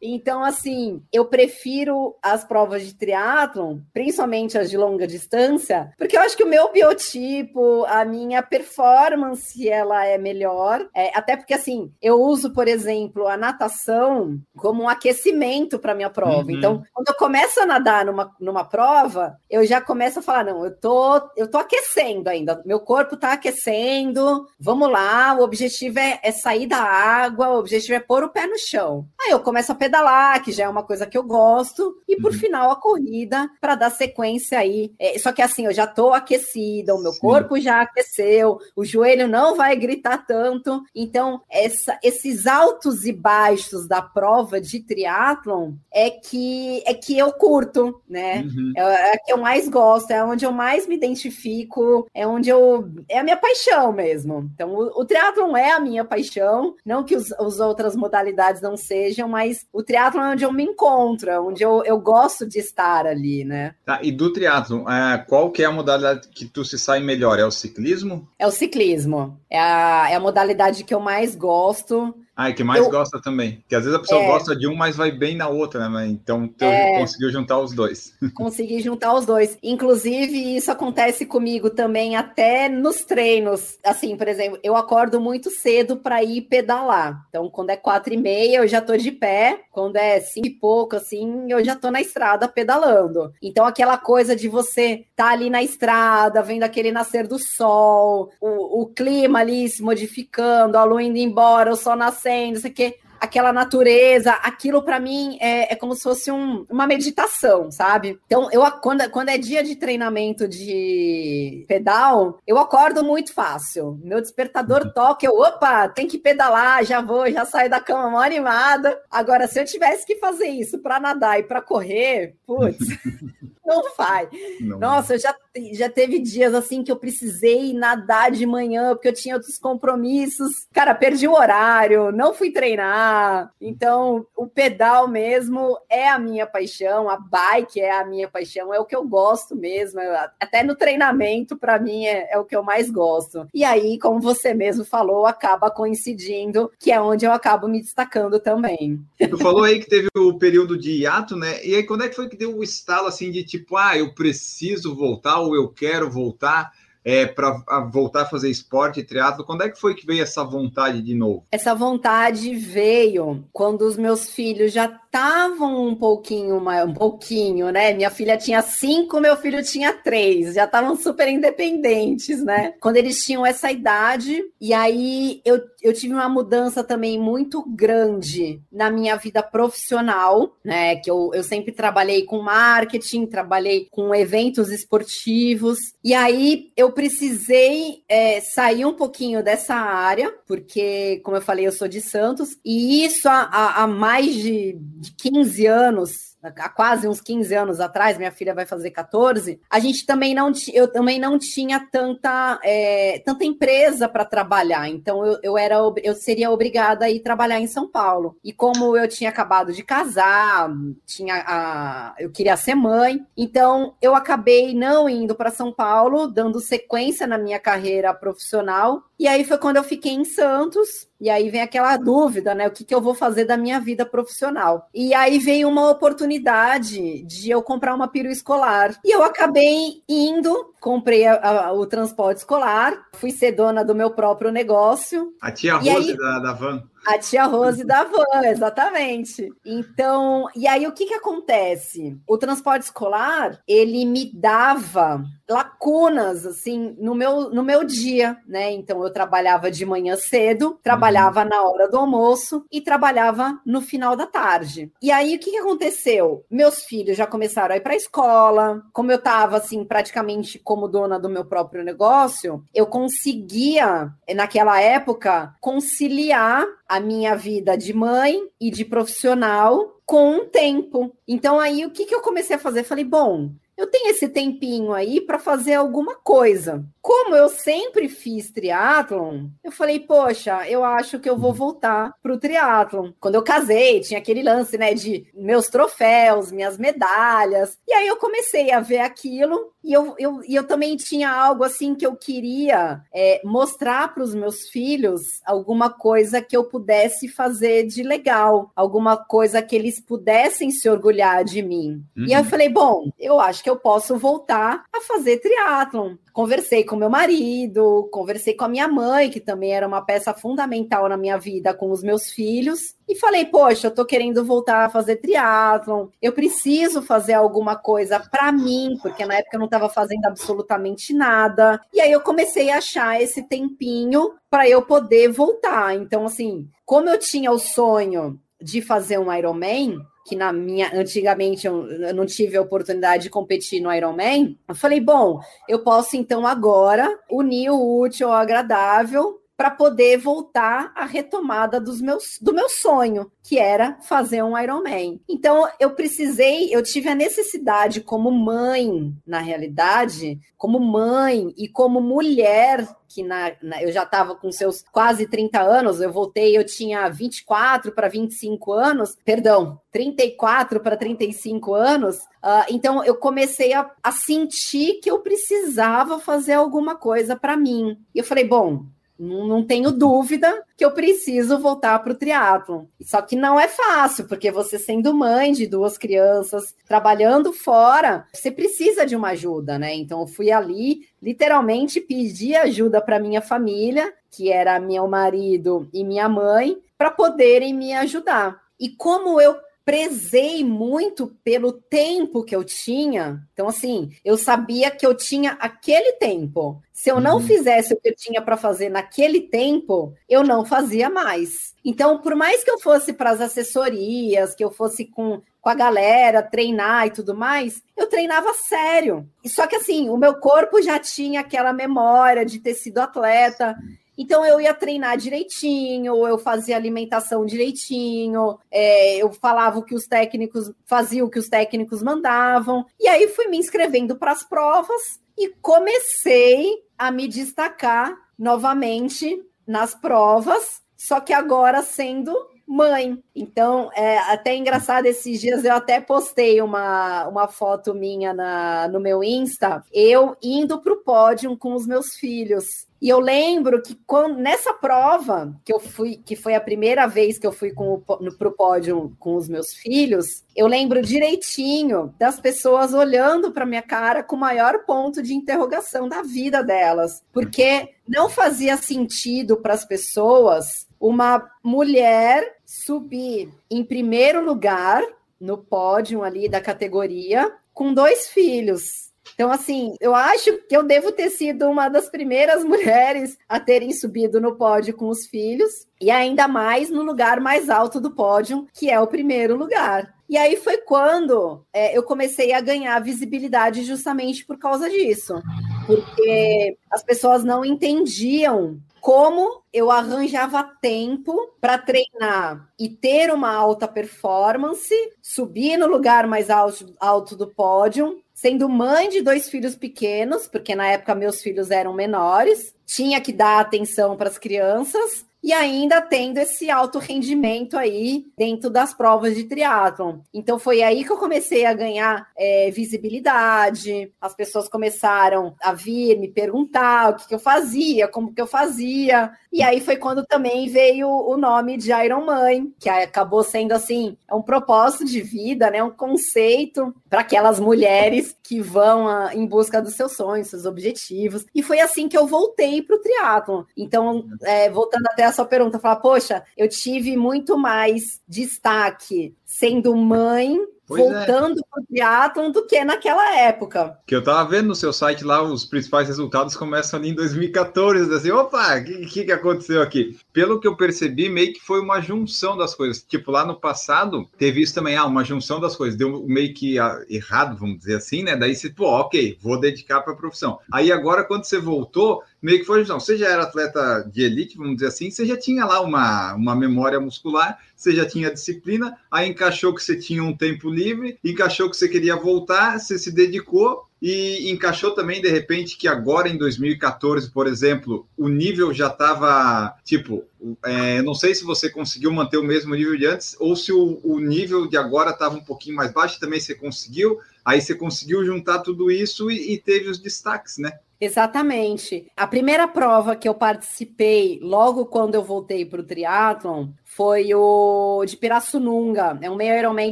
Então, assim, eu prefiro as provas de triatlon, principalmente as de longa distância, porque eu acho que o meu biotipo, a minha performance, ela é melhor. É, até porque, assim, eu uso, por exemplo, a natação como um aquecimento para minha prova. Uhum. Então, quando eu começo a nadar numa, numa prova, eu já começo a falar: não, eu tô, eu tô aquecendo ainda, meu corpo tá aquecendo, vamos lá, o objetivo é, é sair da água, o objetivo é pôr o pé no chão. Aí eu começo a pedalar, que já é uma coisa que eu gosto, e por uhum. final a corrida para dar sequência aí. É, só que assim, eu já tô aquecida, o meu Sim. corpo já aqueceu, o joelho não vai gritar tanto. Então, essa, esses altos e baixos da prova de triatlon é que é que eu curto, né? Uhum. É, é que eu mais gosto, é onde eu mais me identifico, é onde eu é a minha paixão mesmo. Então, o, o triatlon é a minha paixão, não que os, as outras modalidades não sejam, mas o o triatlo é onde eu me encontro, é onde eu, eu gosto de estar ali, né? Tá, e do triatlo, é, qual que é a modalidade que tu se sai melhor? É o ciclismo? É o ciclismo. É a, é a modalidade que eu mais gosto. Ah, e que mais eu... gosta também. Porque às vezes a pessoa é... gosta de um, mas vai bem na outra, né? Então tu é... conseguiu juntar os dois. Consegui juntar os dois. Inclusive, isso acontece comigo também até nos treinos. Assim, por exemplo, eu acordo muito cedo para ir pedalar. Então, quando é quatro e meia, eu já tô de pé. Quando é cinco e pouco, assim, eu já tô na estrada pedalando. Então, aquela coisa de você tá ali na estrada, vendo aquele nascer do sol, o, o clima ali se modificando, a lua indo embora, o sol nascendo acontecendo, isso aqui, aquela natureza, aquilo para mim é, é, como se fosse um, uma meditação, sabe? Então, eu quando, quando é dia de treinamento de pedal, eu acordo muito fácil. Meu despertador uhum. toca, eu, opa, tem que pedalar, já vou, já saio da cama mó animada. Agora, se eu tivesse que fazer isso para nadar e para correr, putz. não faz. Não. Nossa, eu já, já teve dias assim que eu precisei nadar de manhã porque eu tinha outros compromissos. Cara, perdi o horário, não fui treinar. Então, o pedal mesmo é a minha paixão, a bike é a minha paixão, é o que eu gosto mesmo. Até no treinamento, para mim, é, é o que eu mais gosto. E aí, como você mesmo falou, acaba coincidindo que é onde eu acabo me destacando também. Tu falou aí que teve o período de hiato, né? E aí, quando é que foi que deu o estalo assim de tipo, ah, eu preciso voltar ou eu quero voltar? é, para voltar a fazer esporte e triatlo. Quando é que foi que veio essa vontade de novo? Essa vontade veio quando os meus filhos já estavam um pouquinho, um pouquinho, né? Minha filha tinha cinco, meu filho tinha três, já estavam super independentes, né? Quando eles tinham essa idade, e aí eu, eu tive uma mudança também muito grande na minha vida profissional, né? Que eu, eu sempre trabalhei com marketing, trabalhei com eventos esportivos, e aí eu precisei é, sair um pouquinho dessa área, porque, como eu falei, eu sou de Santos, e isso há, há mais de de 15 anos há quase uns 15 anos atrás, minha filha vai fazer 14, a gente também não eu também não tinha tanta, é, tanta empresa para trabalhar. Então eu, eu era eu seria obrigada a ir trabalhar em São Paulo. E como eu tinha acabado de casar, tinha a, eu queria ser mãe, então eu acabei não indo para São Paulo, dando sequência na minha carreira profissional. E aí foi quando eu fiquei em Santos. E aí vem aquela dúvida, né? O que, que eu vou fazer da minha vida profissional? E aí veio uma oportunidade de eu comprar uma perua escolar. E eu acabei indo, comprei a, a, o transporte escolar, fui ser dona do meu próprio negócio. A tia Rose aí... da, da van. A tia Rose da van, exatamente. Então, e aí o que que acontece? O transporte escolar, ele me dava lacunas assim no meu no meu dia, né? Então eu trabalhava de manhã cedo, trabalhava na hora do almoço e trabalhava no final da tarde. E aí o que, que aconteceu? Meus filhos já começaram a ir para a escola. Como eu estava assim praticamente como dona do meu próprio negócio, eu conseguia naquela época conciliar a minha vida de mãe e de profissional com um tempo. Então aí o que, que eu comecei a fazer? Falei, bom, eu tenho esse tempinho aí para fazer alguma coisa. Como eu sempre fiz triatlon, eu falei, poxa, eu acho que eu vou voltar pro triatlon. Quando eu casei, tinha aquele lance, né, de meus troféus, minhas medalhas. E aí eu comecei a ver aquilo e eu, eu, e eu também tinha algo assim que eu queria é, mostrar para os meus filhos alguma coisa que eu pudesse fazer de legal, alguma coisa que eles pudessem se orgulhar de mim. Uhum. E aí eu falei, bom, eu acho que eu posso voltar a fazer triatlon. Conversei com meu marido, conversei com a minha mãe, que também era uma peça fundamental na minha vida com os meus filhos, e falei: "Poxa, eu tô querendo voltar a fazer triatlon. Eu preciso fazer alguma coisa para mim, porque na época eu não estava fazendo absolutamente nada". E aí eu comecei a achar esse tempinho para eu poder voltar. Então assim, como eu tinha o sonho de fazer um Ironman, que na minha antigamente eu, não tive a oportunidade de competir no Ironman, eu falei, bom, eu posso então agora unir o útil ao agradável para poder voltar à retomada dos meus, do meu sonho, que era fazer um Ironman. Então eu precisei, eu tive a necessidade como mãe, na realidade, como mãe e como mulher que na, na, eu já estava com seus quase 30 anos, eu voltei, eu tinha 24 para 25 anos, perdão, 34 para 35 anos, uh, então eu comecei a, a sentir que eu precisava fazer alguma coisa para mim. E eu falei, bom, não, tenho dúvida que eu preciso voltar para o triatlo. Só que não é fácil, porque você sendo mãe de duas crianças, trabalhando fora, você precisa de uma ajuda, né? Então eu fui ali, literalmente pedi ajuda para minha família, que era meu marido e minha mãe, para poderem me ajudar. E como eu prezei muito pelo tempo que eu tinha. Então, assim, eu sabia que eu tinha aquele tempo. Se eu não uhum. fizesse o que eu tinha para fazer naquele tempo, eu não fazia mais. Então, por mais que eu fosse para as assessorias, que eu fosse com, com a galera treinar e tudo mais, eu treinava sério. Só que assim, o meu corpo já tinha aquela memória de ter sido atleta. Então eu ia treinar direitinho, eu fazia alimentação direitinho, é, eu falava o que os técnicos faziam, o que os técnicos mandavam, e aí fui me inscrevendo para as provas e comecei a me destacar novamente nas provas, só que agora sendo mãe. Então, é até engraçado, esses dias eu até postei uma, uma foto minha na, no meu Insta, eu indo para o pódio com os meus filhos. E eu lembro que quando, nessa prova, que eu fui, que foi a primeira vez que eu fui com o, pro pódio com os meus filhos, eu lembro direitinho das pessoas olhando para minha cara com o maior ponto de interrogação da vida delas, porque não fazia sentido para as pessoas uma mulher subir em primeiro lugar no pódio ali da categoria com dois filhos. Então, assim, eu acho que eu devo ter sido uma das primeiras mulheres a terem subido no pódio com os filhos, e ainda mais no lugar mais alto do pódio, que é o primeiro lugar. E aí foi quando é, eu comecei a ganhar visibilidade justamente por causa disso. Porque as pessoas não entendiam como eu arranjava tempo para treinar e ter uma alta performance, subir no lugar mais alto, alto do pódio, sendo mãe de dois filhos pequenos, porque na época meus filhos eram menores, tinha que dar atenção para as crianças e ainda tendo esse alto rendimento aí dentro das provas de triatlon. Então foi aí que eu comecei a ganhar é, visibilidade, as pessoas começaram a vir me perguntar o que, que, eu fazia, como que eu fazia, e aí foi quando também veio o nome de Iron Mãe, que acabou sendo assim, um propósito de vida, né, um conceito para aquelas mulheres que vão a, ah, em busca dos seus sonhos, seus objetivos. E foi assim que eu voltei para o triatlon. Então, é, voltando até a sua pergunta, falar, poxa, eu tive muito mais destaque sendo mãe Pois é. voltando é. para o triatlon do que naquela época. Que eu estava vendo no seu site lá, os principais resultados começam ali em 2014, assim, opa, o que, que, que aconteceu aqui? Pelo que eu percebi, meio que foi uma junção das coisas. Tipo, lá no passado, teve isso também, ah, uma junção das coisas, deu meio que ah, errado, vamos dizer assim, né? Daí você, pô, ok, vou dedicar para a profissão. Aí agora, quando você voltou, meio que foi, não, você já era atleta de elite, vamos dizer assim, você já tinha lá uma, uma memória muscular, você já tinha disciplina, aí encaixou que você tinha um tempo livre, encaixou que você queria voltar, você se dedicou e encaixou também de repente que agora em 2014, por exemplo, o nível já estava tipo, é, não sei se você conseguiu manter o mesmo nível de antes ou se o, o nível de agora estava um pouquinho mais baixo, também você conseguiu, aí você conseguiu juntar tudo isso e, e teve os destaques, né? Exatamente. A primeira prova que eu participei logo quando eu voltei para o triatlon foi o de Pirassununga, é um meio Ironman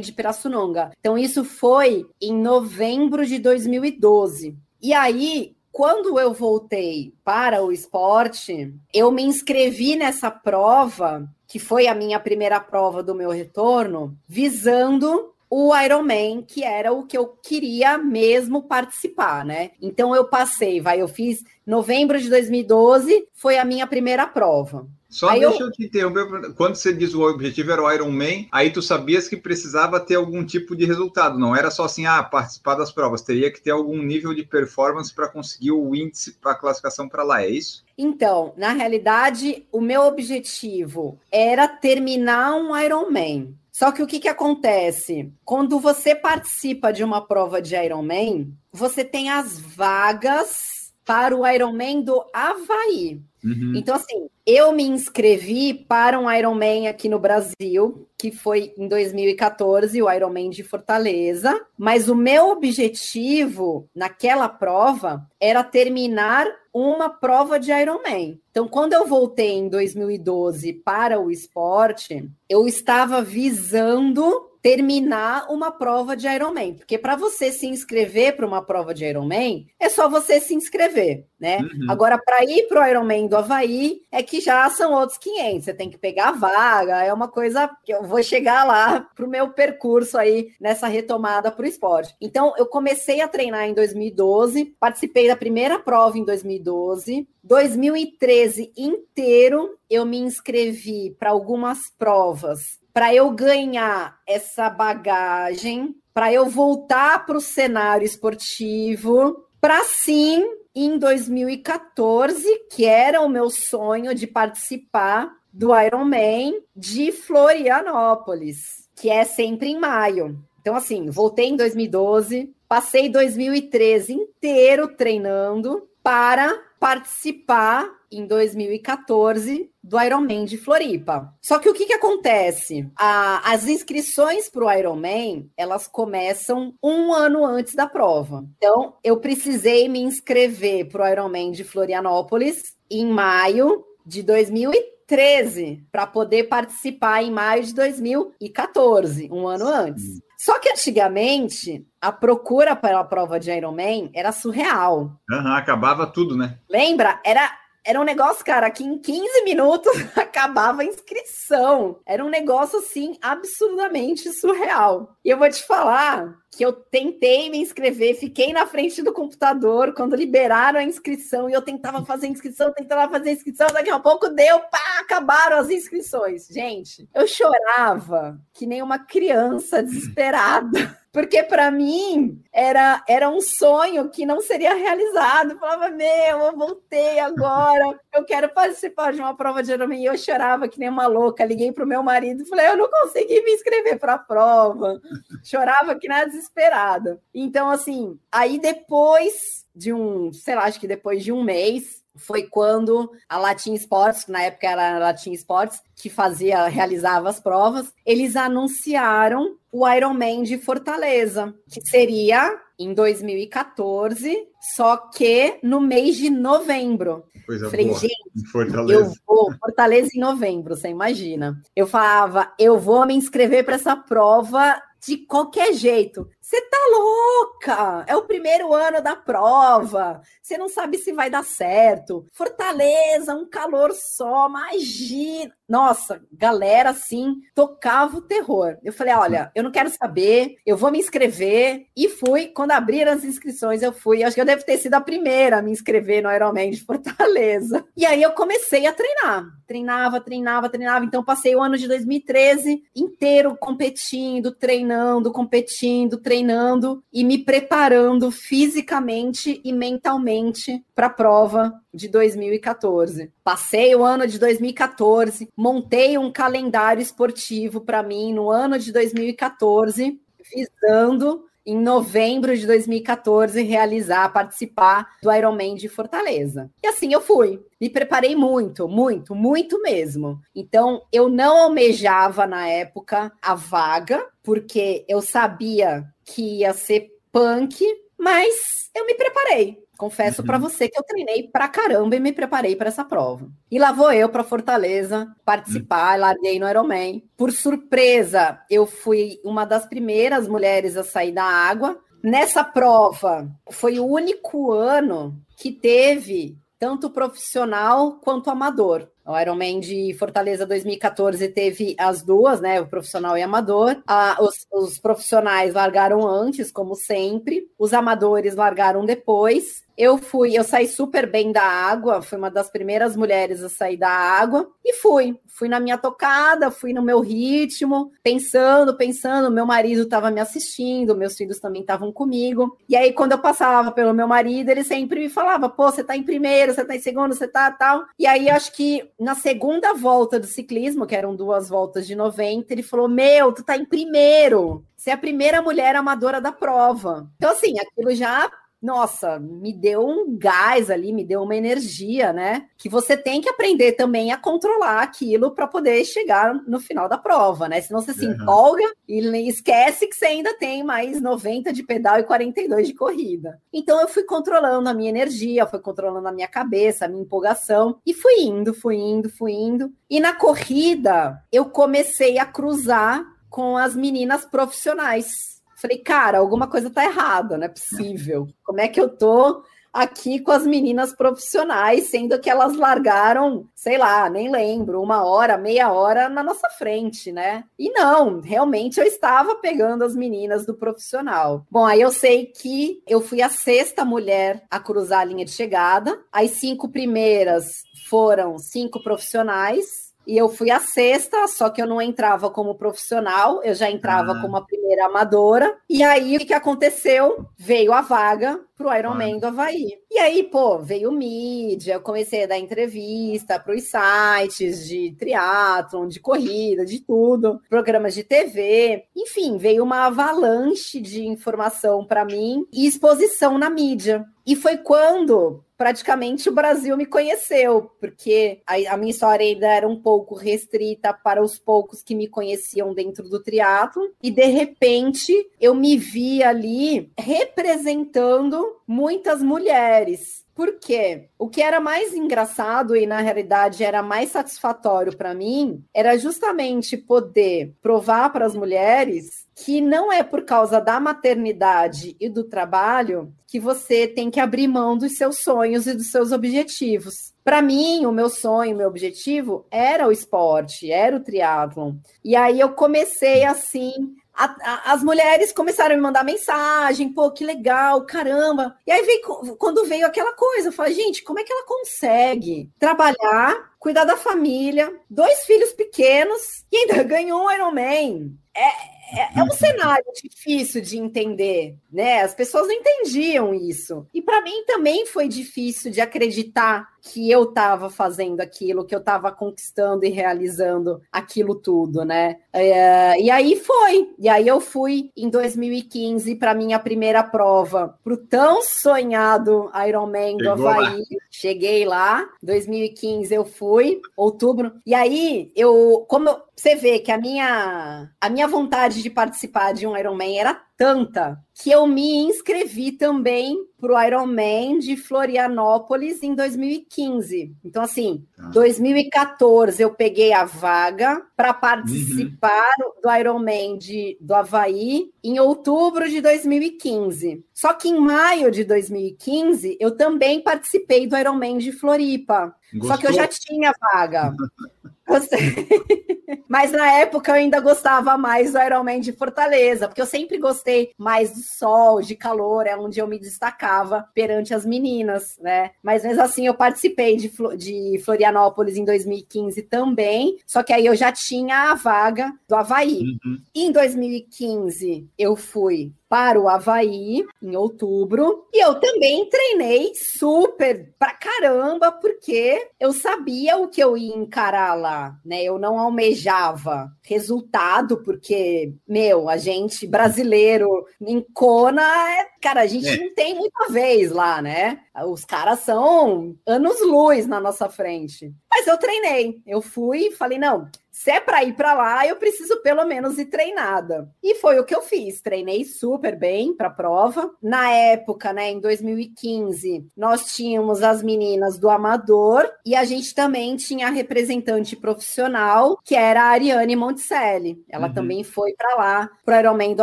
de Pirassununga. Então isso foi em novembro de 2012. E aí, quando eu voltei para o esporte, eu me inscrevi nessa prova, que foi a minha primeira prova do meu retorno, visando o Ironman, que era o que eu queria mesmo participar, né? Então eu passei, vai, eu fiz novembro de 2012, foi a minha primeira prova. Só aí deixa eu... eu te interromper. Quando você diz o objetivo era o Iron Man, aí tu sabias que precisava ter algum tipo de resultado. Não era só assim, ah, participar das provas. Teria que ter algum nível de performance para conseguir o índice para a classificação para lá, é isso? Então, na realidade, o meu objetivo era terminar um Iron Man. Só que o que, que acontece? Quando você participa de uma prova de Ironman, você tem as vagas para o Ironman do Havaí. Uhum. Então, assim, eu me inscrevi para um Ironman aqui no Brasil, que foi em 2014, o Ironman de Fortaleza, mas o meu objetivo naquela prova era terminar uma prova de Ironman. Então, quando eu voltei em 2012 para o esporte, eu estava visando terminar uma prova de Ironman, porque para você se inscrever para uma prova de Ironman, é só você se inscrever, né? Uhum. Agora para ir para o Ironman do Havaí é que já são outros 500, você tem que pegar a vaga, é uma coisa que eu vou chegar lá pro meu percurso aí nessa retomada para o esporte. Então eu comecei a treinar em 2012, participei da primeira prova em 2012, 2013 inteiro eu me inscrevi para algumas provas para eu ganhar essa bagagem, para eu voltar para o cenário esportivo, para sim, em 2014, que era o meu sonho de participar do Ironman de Florianópolis, que é sempre em maio. Então, assim, voltei em 2012, passei 2013 inteiro treinando para participar em 2014 do Ironman de Floripa. Só que o que, que acontece? A, as inscrições para o Ironman elas começam um ano antes da prova. Então eu precisei me inscrever para o Ironman de Florianópolis em maio de 2013 para poder participar em maio de 2014, um ano antes. Só que antigamente a procura pela prova de Ironman era surreal. Uhum, acabava tudo, né? Lembra? Era era um negócio, cara, que em 15 minutos acabava a inscrição. Era um negócio, assim, absurdamente surreal. E eu vou te falar que eu tentei me inscrever, fiquei na frente do computador quando liberaram a inscrição e eu tentava fazer inscrição, tentava fazer inscrição, daqui a pouco deu, pá, acabaram as inscrições. Gente, eu chorava que nem uma criança desesperada. Porque para mim era, era um sonho que não seria realizado. Eu falava, meu, eu voltei agora, eu quero participar de uma prova de Ironman. E eu chorava que nem uma louca. Liguei para o meu marido e falei, eu não consegui me inscrever para a prova. Chorava que nem desesperada. Então, assim, aí depois de um, sei lá, acho que depois de um mês, foi quando a Latin Sports, que na época era a Latin Sports, que fazia, realizava as provas, eles anunciaram o Ironman de Fortaleza, que seria em 2014, só que no mês de novembro. Coisa Falei, boa. gente, Fortaleza. eu vou Fortaleza em novembro, você imagina. Eu falava, eu vou me inscrever para essa prova de qualquer jeito. Você tá louca! É o primeiro ano da prova. Você não sabe se vai dar certo. Fortaleza, um calor só, imagina. Nossa, galera, assim, tocava o terror. Eu falei: olha, eu não quero saber, eu vou me inscrever. E fui. Quando abriram as inscrições, eu fui. Acho que eu devo ter sido a primeira a me inscrever no Ironman de Fortaleza. E aí eu comecei a treinar. Treinava, treinava, treinava. Então, passei o ano de 2013 inteiro competindo, treinando, competindo, treinando e me preparando fisicamente e mentalmente para a prova de 2014. Passei o ano de 2014, montei um calendário esportivo para mim no ano de 2014, visando em novembro de 2014 realizar, participar do Ironman de Fortaleza. E assim eu fui. Me preparei muito, muito, muito mesmo. Então eu não almejava na época a vaga, porque eu sabia que ia ser punk, mas eu me preparei. Confesso uhum. para você que eu treinei pra caramba e me preparei para essa prova. E lá vou eu para Fortaleza participar, uhum. larguei no Ironman. Por surpresa, eu fui uma das primeiras mulheres a sair da água. Nessa prova, foi o único ano que teve tanto profissional quanto amador. O Ironman de Fortaleza 2014 teve as duas, né? O profissional e amador. Ah, os, os profissionais largaram antes, como sempre. Os amadores largaram depois. Eu fui, eu saí super bem da água, fui uma das primeiras mulheres a sair da água e fui. Fui na minha tocada, fui no meu ritmo, pensando, pensando. Meu marido estava me assistindo, meus filhos também estavam comigo. E aí, quando eu passava pelo meu marido, ele sempre me falava: pô, você tá em primeiro, você tá em segundo, você tá tal. E aí, acho que na segunda volta do ciclismo, que eram duas voltas de 90, ele falou: Meu, tu tá em primeiro. Você é a primeira mulher amadora da prova. Então, assim, aquilo já nossa, me deu um gás ali, me deu uma energia, né? Que você tem que aprender também a controlar aquilo para poder chegar no final da prova, né? Senão você uhum. se empolga e esquece que você ainda tem mais 90 de pedal e 42 de corrida. Então eu fui controlando a minha energia, fui controlando a minha cabeça, a minha empolgação e fui indo, fui indo, fui indo. E na corrida eu comecei a cruzar com as meninas profissionais Falei, cara, alguma coisa tá errada, não é possível. Como é que eu tô aqui com as meninas profissionais, sendo que elas largaram, sei lá, nem lembro, uma hora, meia hora na nossa frente, né? E não, realmente eu estava pegando as meninas do profissional. Bom, aí eu sei que eu fui a sexta mulher a cruzar a linha de chegada, as cinco primeiras foram cinco profissionais e eu fui a sexta, só que eu não entrava como profissional, eu já entrava ah. como a primeira amadora. E aí, o que aconteceu? Veio a vaga pro Ironman do Havaí. E aí, pô, veio mídia, eu comecei a dar entrevista para os sites de triatlon, de corrida, de tudo, programas de TV. Enfim, veio uma avalanche de informação para mim e exposição na mídia. E foi quando praticamente o Brasil me conheceu, porque a, a, minha história ainda era um pouco restrita para os poucos que me conheciam dentro do triatlo e de repente eu me vi ali representando muitas mulheres. Por quê? O que era mais engraçado e na realidade era mais satisfatório para mim era justamente poder provar para as mulheres que não é por causa da maternidade e do trabalho que você tem que abrir mão dos seus sonhos e dos seus objetivos. Para mim, o meu sonho, o meu objetivo era o esporte, era o triatlon. E aí eu comecei assim a, a, as mulheres começaram a me mandar mensagem, pô, que legal, caramba. E aí veio, quando veio aquela coisa, eu falei, gente, como é que ela consegue trabalhar, cuidar da família, dois filhos pequenos e ainda ganhou um Ironman? É, é, é, um cenário difícil de entender, né? As pessoas não entendiam isso. E para mim também foi difícil de acreditar que eu estava fazendo aquilo, que eu estava conquistando e realizando aquilo tudo, né? É, e aí foi. E aí eu fui em 2015 para minha primeira prova, pro tão sonhado Ironman do Havaí. Lá. Cheguei lá, 2015 eu fui, outubro. E aí eu, como eu, Você vê que a minha, a minha vontade de participar de um Ironman era tanta que eu me inscrevi também para o Ironman de Florianópolis em 2015. Então, assim, ah. 2014 eu peguei a vaga para participar uhum. do Ironman de, do Havaí em outubro de 2015. Só que em maio de 2015 eu também participei do Ironman de Floripa. Gostou? Só que eu já tinha vaga. Gostei. Mas na época eu ainda gostava mais do Ironman de Fortaleza, porque eu sempre gostei mais do sol, de calor, é onde eu me destacava perante as meninas, né? Mas mesmo assim eu participei de, de Florianópolis em 2015 também, só que aí eu já tinha a vaga do Havaí. Uhum. Em 2015 eu fui para o Havaí em outubro. E eu também treinei super pra caramba, porque eu sabia o que eu ia encarar lá, né? Eu não almejava resultado, porque, meu, a gente brasileiro em Kona, é, cara, a gente é. não tem muita vez lá, né? Os caras são anos-luz na nossa frente. Mas eu treinei, eu fui e falei, não, se é para ir para lá, eu preciso pelo menos ir treinada. E foi o que eu fiz. Treinei super bem para a prova. Na época, né, em 2015, nós tínhamos as meninas do Amador e a gente também tinha a representante profissional, que era a Ariane Monticelli. Ela uhum. também foi para lá, para o Ironman do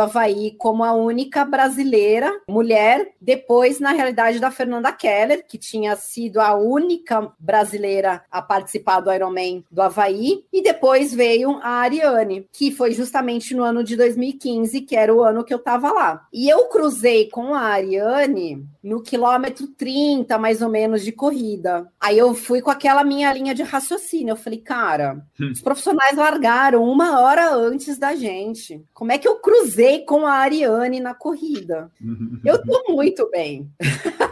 Havaí, como a única brasileira mulher, depois, na realidade, da Fernanda Keller, que tinha sido a única brasileira a participar do Ironman do Havaí, e depois depois veio a Ariane, que foi justamente no ano de 2015, que era o ano que eu estava lá. E eu cruzei com a Ariane no quilômetro 30, mais ou menos, de corrida. Aí eu fui com aquela minha linha de raciocínio. Eu falei, cara, hum. os profissionais largaram uma hora antes da gente. Como é que eu cruzei com a Ariane na corrida? eu tô muito bem.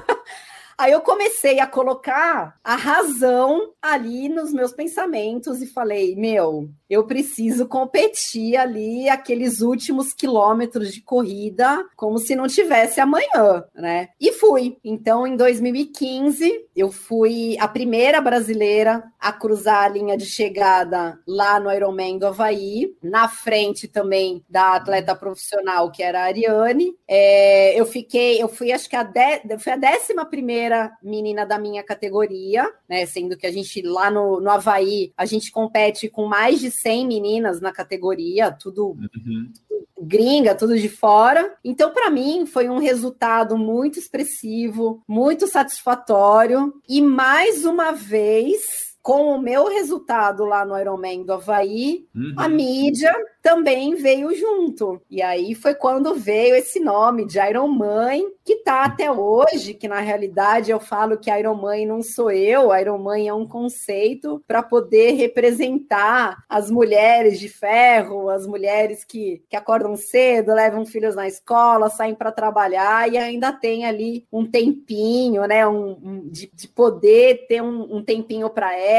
Aí eu comecei a colocar a razão ali nos meus pensamentos e falei: meu, eu preciso competir ali aqueles últimos quilômetros de corrida como se não tivesse amanhã, né? E fui. Então, em 2015, eu fui a primeira brasileira a cruzar a linha de chegada lá no Ironman do Havaí, na frente também da atleta profissional que era a Ariane. É, eu fiquei, eu fui acho que a, de, fui a décima primeira menina da minha categoria, né? Sendo que a gente lá no, no Havaí, a gente compete com mais de 100 meninas na categoria, tudo uhum. gringa, tudo de fora. Então, para mim, foi um resultado muito expressivo, muito satisfatório. E mais uma vez, com o meu resultado lá no Ironman do Havaí, uhum. a mídia também veio junto. E aí foi quando veio esse nome de Iron Man, que tá até hoje, que na realidade eu falo que Iron Man não sou eu, Iron Man é um conceito para poder representar as mulheres de ferro, as mulheres que, que acordam cedo, levam filhos na escola, saem para trabalhar e ainda tem ali um tempinho, né, um, um de, de, poder ter um, um tempinho para elas,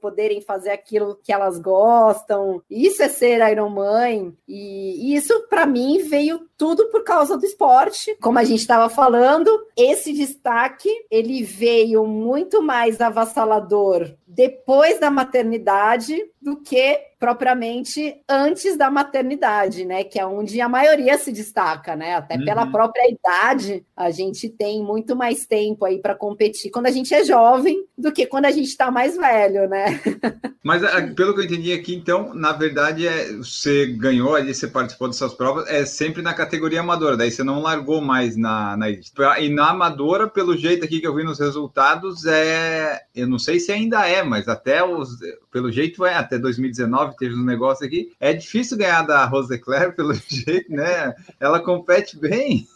poderem fazer aquilo que elas gostam. Isso é ser Iron mãe. E isso, para mim, veio tudo por causa do esporte. Como a gente estava falando, esse destaque ele veio muito mais avassalador depois da maternidade do que propriamente antes da maternidade, né? Que é onde a maioria se destaca, né? Até uhum. pela própria idade, a gente tem muito mais tempo aí para competir quando a gente é jovem do que quando a gente está mais velho, né? Mas ah, pelo que eu entendi aqui, então, na verdade, é, você ganhou ali, você participou dessas provas, é sempre na categoria amadora, daí você não largou mais na, na E na amadora, pelo jeito aqui que eu vi nos resultados, é. Eu não sei se ainda é, mas até os. Pelo jeito é, até 2019 teve um negócio aqui. É difícil ganhar da Rose Leclerc, pelo jeito, né? Ela compete bem.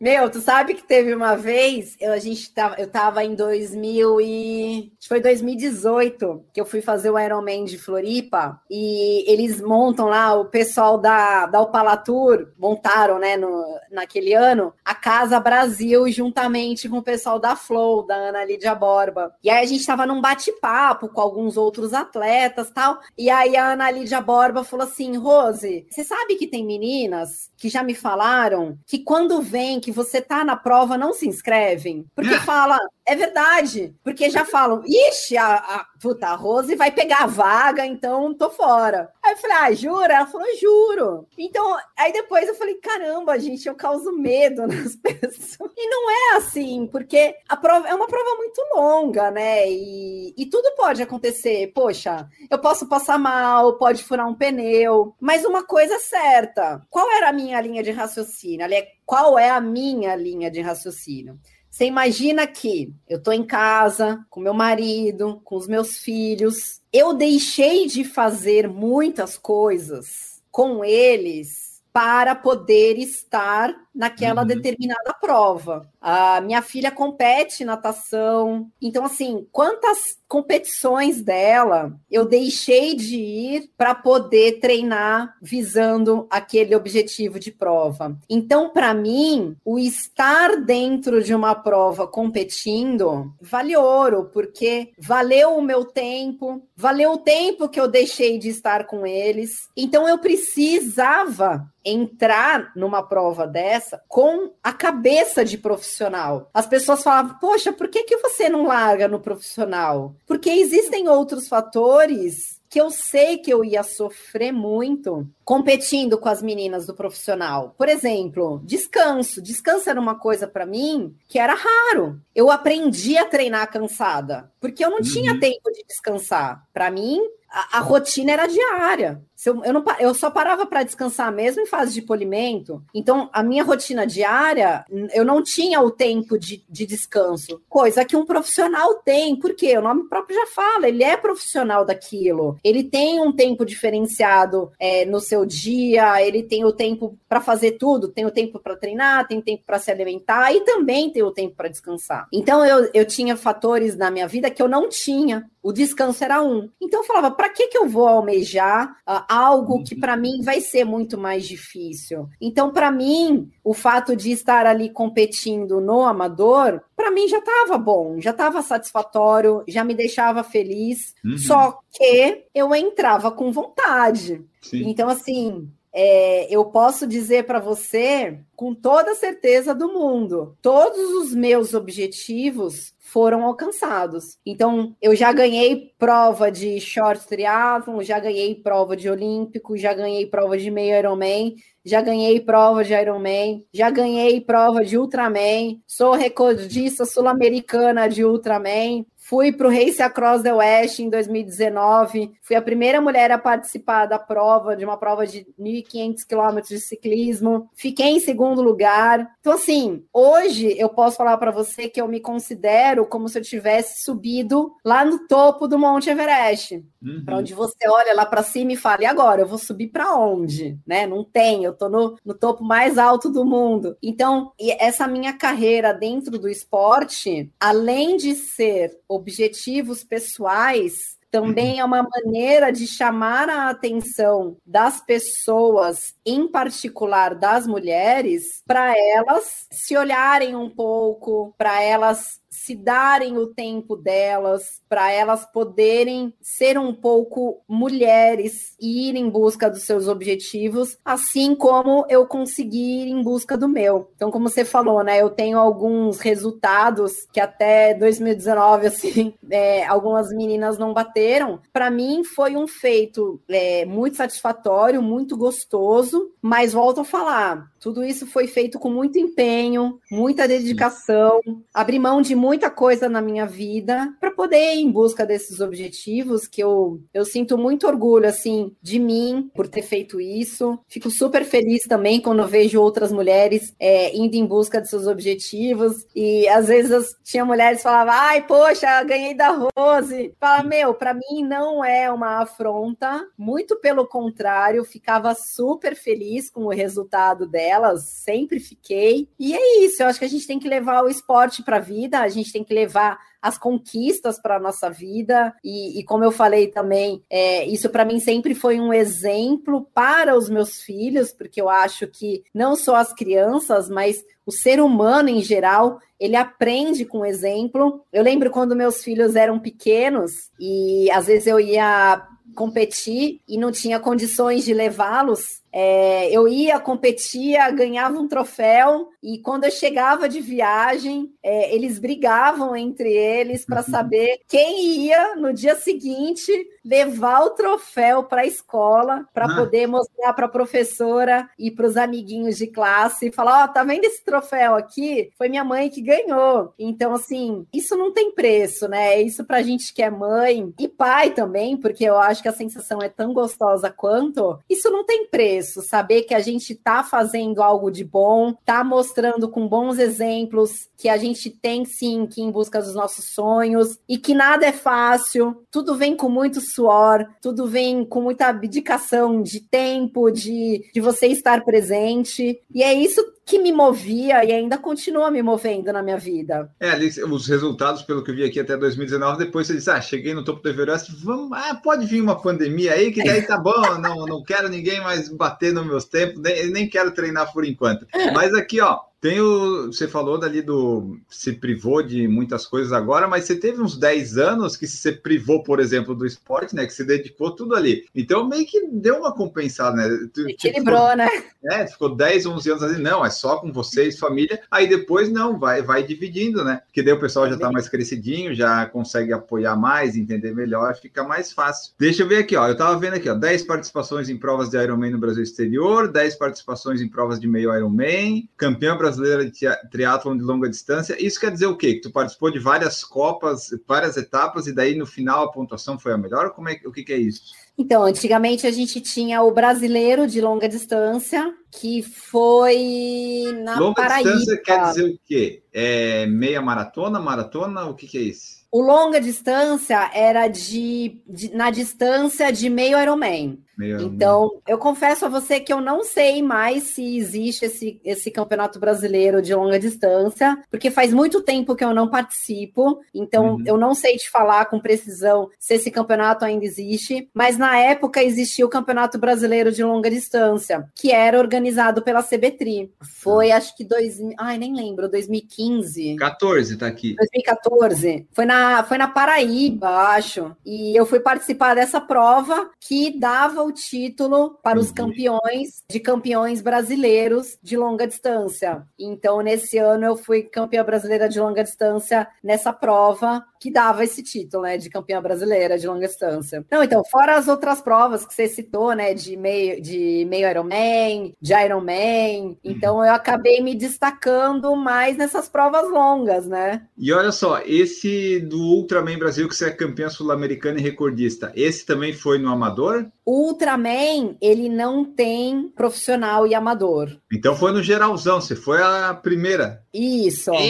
Meu, tu sabe que teve uma vez, eu, a gente tava, eu tava em 2000 e foi 2018 que eu fui fazer o Ironman de Floripa e eles montam lá o pessoal da da Opalatur montaram, né, no, naquele ano a Casa Brasil juntamente com o pessoal da Flow, da Ana Lídia Borba. E aí a gente tava num bate-papo com alguns outros atletas, tal. E aí a Ana Lídia Borba falou assim: "Rose, você sabe que tem meninas que já me falaram que quando vem que você tá na prova não se inscrevem, porque fala, É verdade, porque já falam, ixi, a, a, puta, a Rose vai pegar a vaga, então tô fora. Aí eu falei, ah, jura? Ela falou, juro. Então, aí depois eu falei, caramba, gente, eu causo medo nas pessoas. E não é assim, porque a prova é uma prova muito longa, né? E, e tudo pode acontecer. Poxa, eu posso passar mal, pode furar um pneu, mas uma coisa é certa. Qual era a minha linha de raciocínio? Qual é a minha linha de raciocínio? Você imagina que eu estou em casa com meu marido, com os meus filhos. Eu deixei de fazer muitas coisas com eles para poder estar naquela uhum. determinada prova. A minha filha compete natação. Então, assim, quantas competições dela eu deixei de ir para poder treinar visando aquele objetivo de prova. Então, para mim, o estar dentro de uma prova competindo vale ouro, porque valeu o meu tempo, valeu o tempo que eu deixei de estar com eles. Então, eu precisava entrar numa prova dessa com a cabeça de profissional. As pessoas falavam, poxa, por que, que você não larga no profissional? Porque existem outros fatores que eu sei que eu ia sofrer muito competindo com as meninas do profissional. Por exemplo, descanso. Descanso era uma coisa para mim que era raro. Eu aprendi a treinar cansada, porque eu não uhum. tinha tempo de descansar. Para mim, a, a, rotina era diária. Eu, eu, não, eu só parava para descansar mesmo em fase de polimento. Então, a minha rotina diária, eu não tinha o tempo de, de descanso. Coisa que um profissional tem. Por quê? O nome próprio já fala. Ele é profissional daquilo. Ele tem um tempo diferenciado é, no seu dia. Ele tem o tempo para fazer tudo. Tem o tempo para treinar, tem o tempo para se alimentar e também tem o tempo para descansar. Então, eu, eu tinha fatores na minha vida que eu não tinha. O descanso era um. Então, eu falava, para que, que eu vou almejar uh, algo que para mim vai ser muito mais difícil? Então, para mim, o fato de estar ali competindo no amador, para mim já estava bom, já estava satisfatório, já me deixava feliz. Uhum. Só que eu entrava com vontade. Sim. Então, assim, é, eu posso dizer para você com toda certeza do mundo, todos os meus objetivos foram alcançados. Então, eu já ganhei prova de short triathlon, já ganhei prova de olímpico, já ganhei prova de meio Ironman, já ganhei prova de Ironman, já ganhei prova de Ultraman, sou recordista sul-americana de Ultraman, Fui para o Race Across the West em 2019. Fui a primeira mulher a participar da prova, de uma prova de 1.500 quilômetros de ciclismo. Fiquei em segundo lugar. Então, assim, hoje eu posso falar para você que eu me considero como se eu tivesse subido lá no topo do Monte Everest. Uhum. Para onde você olha lá para cima e fala, e agora? Eu vou subir para onde? Né? Não tem, eu estou no, no topo mais alto do mundo. Então, essa minha carreira dentro do esporte, além de ser objetivos pessoais também é uma maneira de chamar a atenção das pessoas, em particular das mulheres, para elas se olharem um pouco, para elas se darem o tempo delas, para elas poderem ser um pouco mulheres e ir em busca dos seus objetivos, assim como eu consegui ir em busca do meu. Então, como você falou, né, eu tenho alguns resultados que até 2019, assim, é, algumas meninas não bateram. Para mim, foi um feito é, muito satisfatório, muito gostoso, mas volto a falar, tudo isso foi feito com muito empenho, muita dedicação, abri mão de muita coisa na minha vida para poder ir em busca desses objetivos que eu, eu sinto muito orgulho assim de mim por ter feito isso. Fico super feliz também quando vejo outras mulheres é, indo em busca de seus objetivos e às vezes tinha mulheres que falavam: "Ai, poxa, ganhei da Rose". Fala: "Meu, para mim não é uma afronta, muito pelo contrário, ficava super feliz com o resultado dela delas, sempre fiquei. E é isso, eu acho que a gente tem que levar o esporte para a vida, gente tem que levar as conquistas para a nossa vida. E, e, como eu falei também, é, isso para mim sempre foi um exemplo para os meus filhos, porque eu acho que não só as crianças, mas o ser humano em geral, ele aprende com exemplo. Eu lembro quando meus filhos eram pequenos e às vezes eu ia competir e não tinha condições de levá-los É, eu ia, competia, ganhava um troféu, e quando eu chegava de viagem, é, eles brigavam entre eles para saber quem ia no dia seguinte levar o troféu para a escola, para ah. poder mostrar para a professora e para os amiguinhos de classe e falar: Ó, oh, tá vendo esse troféu aqui? Foi minha mãe que ganhou. Então, assim, isso não tem preço, né? Isso para a gente que é mãe e pai também, porque eu acho que a sensação é tão gostosa quanto. Isso não tem preço, saber que a gente tá fazendo algo de bom, tá mostrando com bons exemplos que a gente tem sim que ir em busca dos nossos sonhos e que nada é fácil, tudo vem com muito suor, tudo vem com muita abdicação de tempo, de, de você estar presente. E é isso que me movia e ainda continua me movendo na minha vida. É, ali, os resultados, pelo que eu vi aqui até 2019, depois você disse, ah, cheguei no topo do Everest, vamos, ah, pode vir uma pandemia aí, que daí tá bom, não, não quero ninguém mais bater nos meus tempos, nem, nem quero treinar por enquanto. Mas aqui, ó, tem o. Você falou dali do. Se privou de muitas coisas agora, mas você teve uns 10 anos que você privou, por exemplo, do esporte, né? Que se dedicou tudo ali. Então, meio que deu uma compensada, né? Equilibrou, ficou, né? É, ficou 10, 11 anos ali. Não, é só com vocês, família. Aí depois, não, vai, vai dividindo, né? Porque daí o pessoal já tá mais crescidinho, já consegue apoiar mais, entender melhor, fica mais fácil. Deixa eu ver aqui, ó. Eu tava vendo aqui, ó. 10 participações em provas de Ironman no Brasil exterior, 10 participações em provas de meio Ironman, campeão brasileiro brasileira de triatlon de longa distância. Isso quer dizer o quê? Que tu participou de várias copas, várias etapas, e daí no final a pontuação foi a melhor? Como é, o que, que é isso? Então, antigamente a gente tinha o brasileiro de longa distância, que foi na longa Paraíba. Longa distância quer dizer o quê? É meia maratona, maratona? O que, que é isso? O longa distância era de, de na distância de meio Ironman. Então, eu confesso a você que eu não sei mais se existe esse, esse campeonato brasileiro de longa distância, porque faz muito tempo que eu não participo, então uhum. eu não sei te falar com precisão se esse campeonato ainda existe, mas na época existia o Campeonato Brasileiro de Longa Distância, que era organizado pela CBTRI. Foi, uhum. acho que dois, ai, nem lembro, 2015. 14 tá aqui. 2014. Foi na, foi na Paraíba, acho. E eu fui participar dessa prova que dava o título para os uhum. campeões de campeões brasileiros de longa distância. Então, nesse ano, eu fui campeã brasileira de longa distância nessa prova que dava esse título, né, de campeã brasileira de longa distância. Não, então, fora as outras provas que você citou, né, de meio, de meio Ironman, de Ironman, uhum. então eu acabei me destacando mais nessas provas longas, né? E olha só, esse do Ultraman Brasil, que você é campeã sul-americana e recordista, esse também foi no amador? O Ultraman, ele não tem profissional e amador. Então foi no geralzão, você foi a primeira. Isso.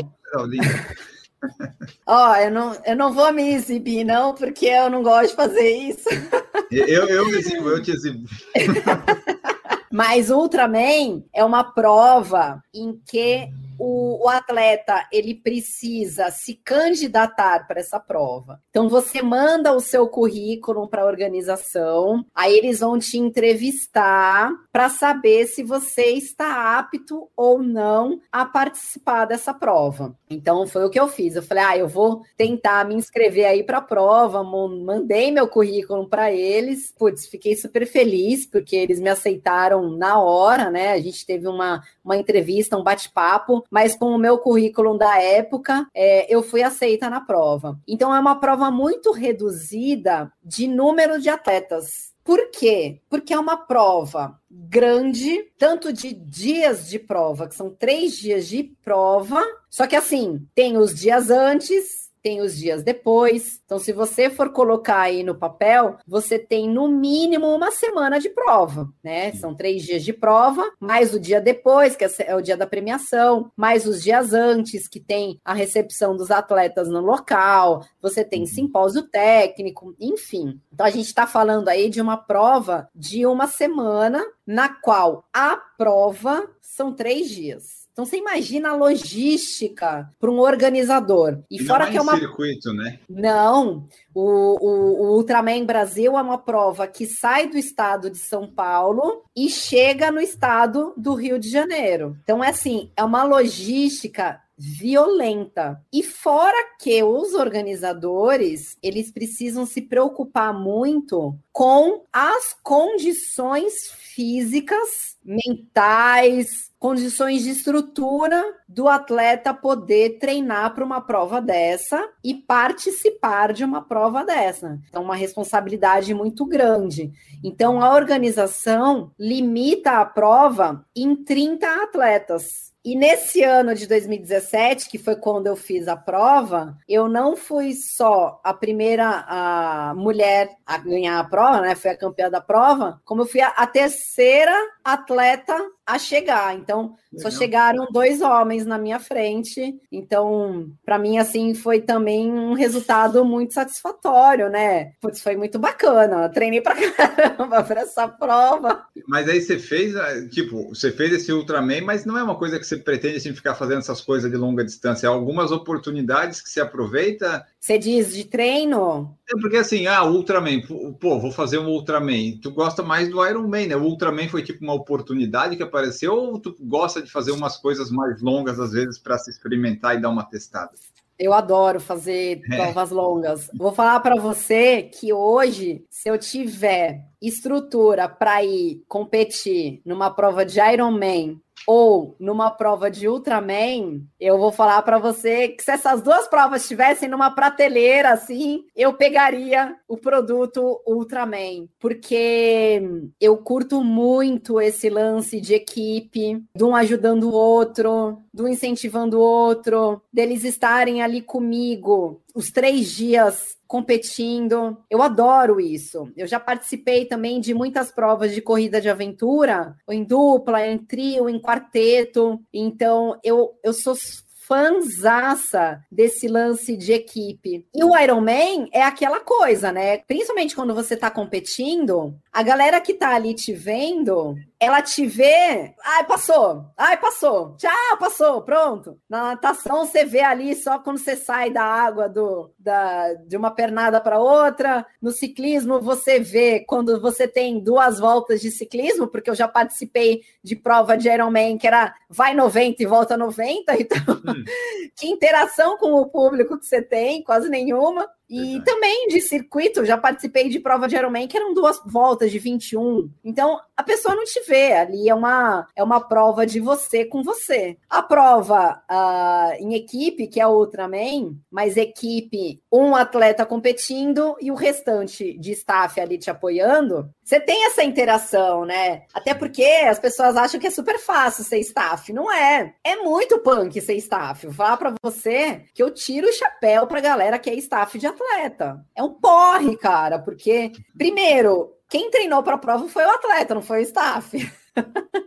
Ó, oh, eu não, eu não vou me exibir, não, porque eu não gosto de fazer isso. Eu, eu me exibo, eu te exibo. Mas Ultraman é uma prova em que o, o, atleta ele precisa se candidatar para essa prova. Então você manda o seu currículo para a organização, aí eles vão te entrevistar para saber se você está apto ou não a participar dessa prova. Então foi o que eu fiz. Eu falei: "Ah, eu vou tentar me inscrever aí para a prova". Mandei meu currículo para eles. Putz, fiquei super feliz porque eles me aceitaram na hora, né? A gente teve uma uma entrevista, um bate-papo mas com o meu currículo da época, é, eu fui aceita na prova. Então, é uma prova muito reduzida de número de atletas. Por quê? Porque é uma prova grande, tanto de dias de prova, que são três dias de prova, só que assim, tem os dias antes, tem os dias depois. Então, se você for colocar aí no papel, você tem no mínimo uma semana de prova, né? São três dias de prova, mais o dia depois, que é o dia da premiação, mais os dias antes, que tem a recepção dos atletas no local, você tem uhum. simpósio técnico, enfim. Então, a gente está falando aí de uma prova de uma semana, na qual a prova são três dias. Então você imagina a logística para um organizador. E, e fora que é uma circuito, né? Não, o, o, o, Ultraman Brasil é uma prova que sai do estado de São Paulo e chega no estado do Rio de Janeiro. Então é assim, é uma logística violenta. E fora que os organizadores, eles precisam se preocupar muito com as condições físicas, mentais, condições de estrutura do atleta poder treinar para uma prova dessa e participar de uma prova dessa. Então, uma responsabilidade muito grande. Então, a organização limita a prova em 30 atletas. E nesse ano de 2017, que foi quando eu fiz a prova, eu não fui só a primeira a mulher a ganhar a prova, né? Fui a campeã da prova, como eu fui a, a terceira atleta a chegar. Então, Legal. só chegaram dois homens na minha frente. Então, para mim, assim, foi também um resultado muito satisfatório, né? Putz, foi muito bacana. Eu treinei pra caramba para essa prova. Mas aí você fez, ah, tipo, você fez esse Ultraman, mas não é uma coisa que você pretende assim, ficar fazendo essas coisas de longa distância. É algumas oportunidades que você aproveita. Você diz de treino? É porque assim, ah, Ultraman, pô, vou fazer um Ultraman. Tu gosta mais do Ironman, né? O Ultraman foi tipo uma oportunidade que apareceu ou tu gosta de fazer umas coisas mais longas às vezes para se experimentar e dar uma testada? Eu adoro fazer é. provas é. longas. Vou falar para você que hoje, se eu tiver estrutura para ir competir numa prova de Ironman ou numa prova de Ultraman, eu vou falar para você que se essas duas provas estivessem numa prateleira assim, eu pegaria o produto Ultraman, porque eu curto muito esse lance de equipe, de um ajudando o outro, um incentivando o outro, deles estarem ali comigo os três dias competindo. Eu adoro isso. Eu já participei também de muitas provas de corrida de aventura, em dupla, em trio, em quarteto. Então, eu, eu sou fanzaça desse lance de equipe. E o Ironman é aquela coisa, né? Principalmente quando você tá competindo, a galera que tá ali te vendo, ela te vê, ai, passou, ai, passou, tchau, passou, pronto. Na natação, você vê ali só quando você sai da água do, da, de uma pernada para outra. No ciclismo, você vê quando você tem duas voltas de ciclismo, porque eu já participei de prova de Ironman que era vai 90 e volta 90, então hum. que interação com o público que você tem, quase nenhuma. E Verdade. também de circuito, já participei de prova de Ironman que eram duas voltas de 21. Então, a pessoa não te vê, ali é uma, é uma prova de você com você. A prova uh, em equipe, que é o Ultraman, mas equipe, um atleta competindo e o restante de staff ali te apoiando, você tem essa interação, né? Até porque as pessoas acham que é super fácil ser staff. Não é. É muito punk ser staff. Vou falar pra você que eu tiro o chapéu pra galera que é staff de atleta. É um porre, cara, porque, primeiro, quem treinou para a prova foi o atleta, não foi o staff.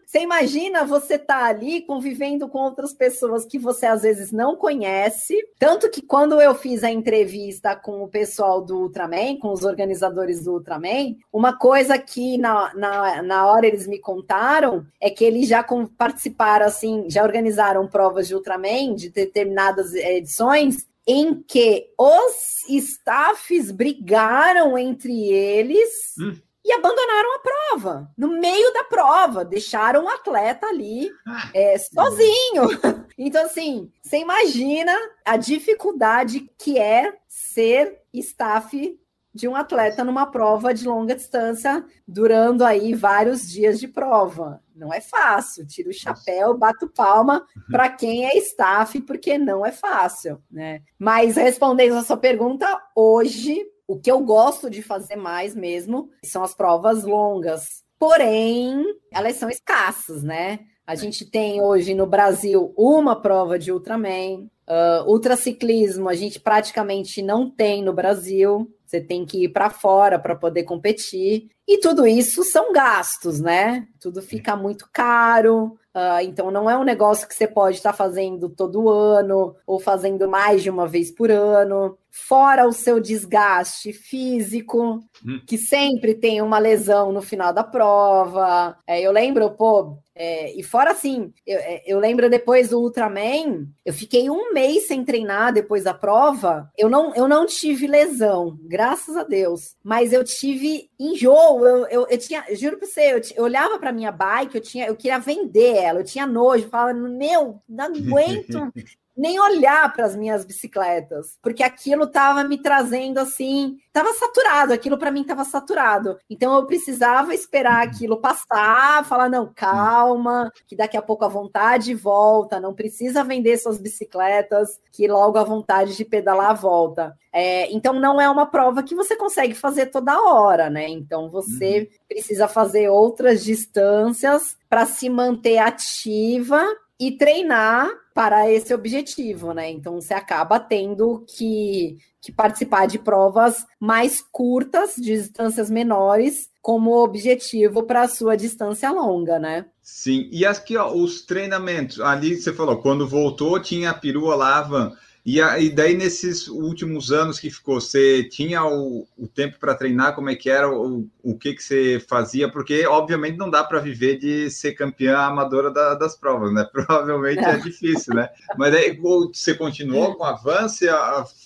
Você imagina você tá ali convivendo com outras pessoas que você às vezes não conhece. Tanto que quando eu fiz a entrevista com o pessoal do Ultraman, com os organizadores do Ultraman, uma coisa que na, na, na hora eles me contaram é que eles já participaram, assim, já organizaram provas de Ultraman de determinadas edições em que os staffs brigaram entre eles hum. E abandonaram a prova. No meio da prova, deixaram o atleta ali ah, é, sozinho. Então, assim, você imagina a dificuldade que é ser staff de um atleta numa prova de longa distância, durando aí vários dias de prova. Não é fácil. Tiro o chapéu, bato palma para quem é staff, porque não é fácil, né? Mas respondendo a sua pergunta, hoje o que eu gosto de fazer mais mesmo são as provas longas. Porém, elas são escassas, né? A gente tem hoje no Brasil uma prova de Ultraman. Uh, ultraciclismo a gente praticamente não tem no Brasil. Você tem que ir para fora para poder competir. E tudo isso são gastos, né? Tudo fica muito caro. Uh, então, não é um negócio que você pode estar tá fazendo todo ano ou fazendo mais de uma vez por ano. Fora o seu desgaste físico, hum. que sempre tem uma lesão no final da prova. É, eu lembro, pô, é, e fora assim, eu, é, eu, lembro depois do Ultraman, eu fiquei um mês sem treinar depois da prova. Eu não, eu não tive lesão, graças a Deus, mas eu tive enjoo. Eu, eu, eu tinha, juro pra você, eu, eu olhava pra minha bike, eu tinha, eu queria vender ela, eu tinha nojo, falava, meu, não aguento. Nem olhar para as minhas bicicletas, porque aquilo estava me trazendo assim, estava saturado, aquilo para mim estava saturado. Então eu precisava esperar aquilo passar, falar não, calma, que daqui a pouco a vontade volta, não precisa vender suas bicicletas, que logo a vontade de pedalar volta. É, então não é uma prova que você consegue fazer toda hora, né? Então você uhum. precisa fazer outras distâncias para se manter ativa e treinar para esse objetivo, né? Então você acaba tendo que, que participar de provas mais curtas, de distâncias menores, como objetivo para a sua distância longa, né? Sim, e aqui ó, os treinamentos, ali você falou, quando voltou tinha a perua lá, Van. E, e daí, nesses últimos anos que ficou, você tinha o, o tempo para treinar? Como é que era? O, o que, que você fazia? Porque, obviamente, não dá para viver de ser campeã amadora da, das provas, né? Provavelmente é, difícil, né? Mas aí você continuou com o avanço,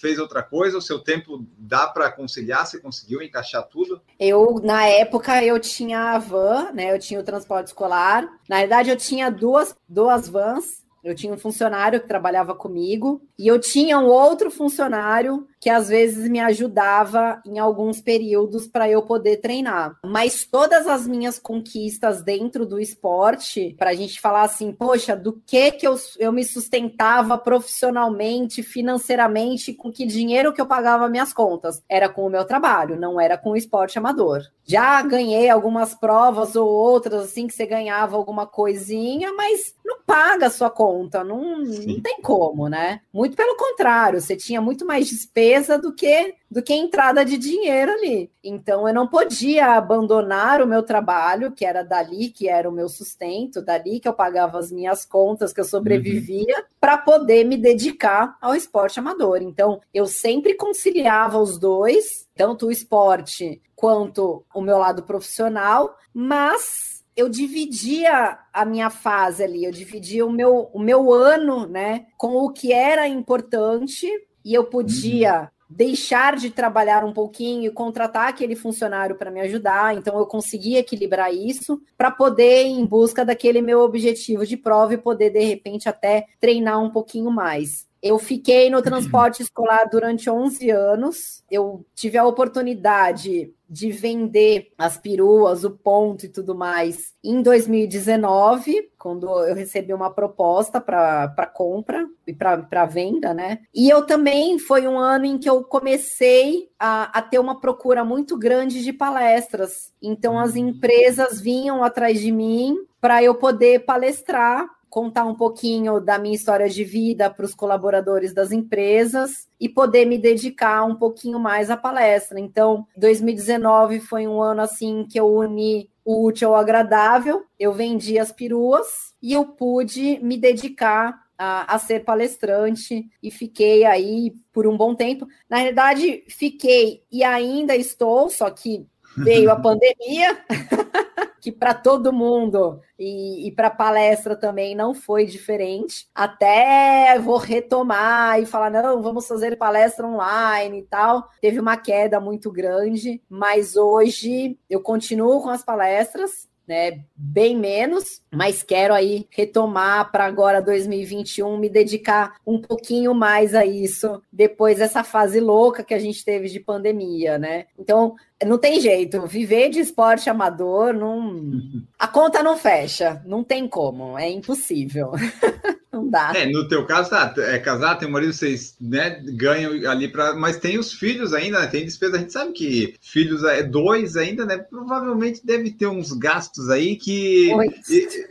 fez outra coisa? O seu tempo dá para conciliar? Você conseguiu encaixar tudo? Eu, na época, eu tinha a van, né? Eu tinha o transporte escolar. Na verdade, eu tinha duas, duas vans eu tinha um funcionário que trabalhava comigo e eu tinha um outro funcionário que às vezes me ajudava em alguns períodos para eu poder treinar. Mas todas as minhas conquistas dentro do esporte, para a gente falar assim, poxa, do que que eu, eu me sustentava profissionalmente, financeiramente, com que dinheiro que eu pagava minhas contas, era com o meu trabalho, não era com o esporte amador. Já ganhei algumas provas ou outras assim que você ganhava alguma coisinha, mas não paga a sua conta, não, não tem como, né? Muito pelo contrário, você tinha muito mais despesa do que do que entrada de dinheiro ali. Então eu não podia abandonar o meu trabalho, que era dali que era o meu sustento, dali que eu pagava as minhas contas, que eu sobrevivia, uhum. para poder me dedicar ao esporte amador. Então eu sempre conciliava os dois, tanto o esporte quanto o meu lado profissional, mas eu dividia a minha fase ali, eu dividia o meu, o meu ano, né, com o que era importante e eu podia uhum. deixar de trabalhar um pouquinho e contratar aquele funcionário para me ajudar. Então eu conseguia equilibrar isso para poder ir em busca daquele meu objetivo de prova e poder de repente até treinar um pouquinho mais. Eu fiquei no transporte escolar durante 11 anos. Eu tive a oportunidade de vender as peruas, o ponto e tudo mais em 2019, quando eu recebi uma proposta para compra e para venda, né? E eu também foi um ano em que eu comecei a, a ter uma procura muito grande de palestras. Então as empresas vinham atrás de mim para eu poder palestrar contar um pouquinho da minha história de vida para os colaboradores das empresas e poder me dedicar um pouquinho mais à palestra. Então, 2019 foi um ano assim que eu uni o útil ao agradável, eu vendi as peruas e eu pude me dedicar a, a, ser palestrante e fiquei aí por um bom tempo. Na realidade, fiquei e ainda estou, só que veio a pandemia. que para todo mundo e, e para palestra também não foi diferente. Até vou retomar e falar: não, vamos fazer palestra online e tal. Teve uma queda muito grande, mas hoje eu continuo com as palestras né? Bem menos, mas quero aí retomar para agora 2021, me dedicar um pouquinho mais a isso depois dessa fase louca que a gente teve de pandemia, né? Então, não tem jeito, viver de esporte amador, não... a conta não fecha, não tem como, é impossível. Não dá. É, no teu caso, tá, é casado, tem marido, vocês né, ganham ali para. Mas tem os filhos ainda, né? Tem despesa. A gente sabe que filhos é dois ainda, né? Provavelmente deve ter uns gastos aí que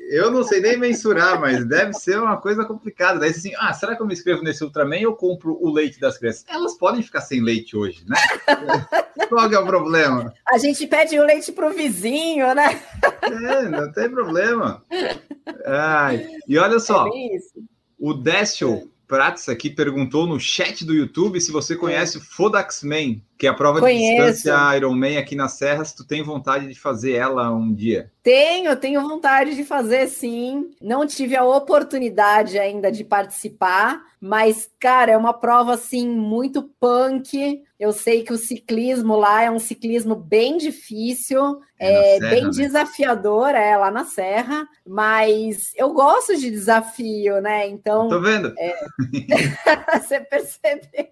eu não sei nem mensurar, mas deve ser uma coisa complicada. Daí assim, ah, será que eu me inscrevo nesse Ultraman ou compro o leite das crianças? Elas podem ficar sem leite hoje, né? Qual é o problema? A gente pede o leite pro vizinho, né? É, não tem problema. Ai, e olha só, é o Décio Prats aqui perguntou no chat do YouTube se você conhece o Fodax Man. Que é a prova Conheço. de distância Ironman aqui nas Serras, tu tem vontade de fazer ela um dia? Tenho, tenho vontade de fazer sim. Não tive a oportunidade ainda de participar, mas, cara, é uma prova assim muito punk. Eu sei que o ciclismo lá é um ciclismo bem difícil, É é, Serra, bem né? desafiador, é lá na Serra, mas eu gosto de desafio, né? Então, Tô vendo. Você percebeu?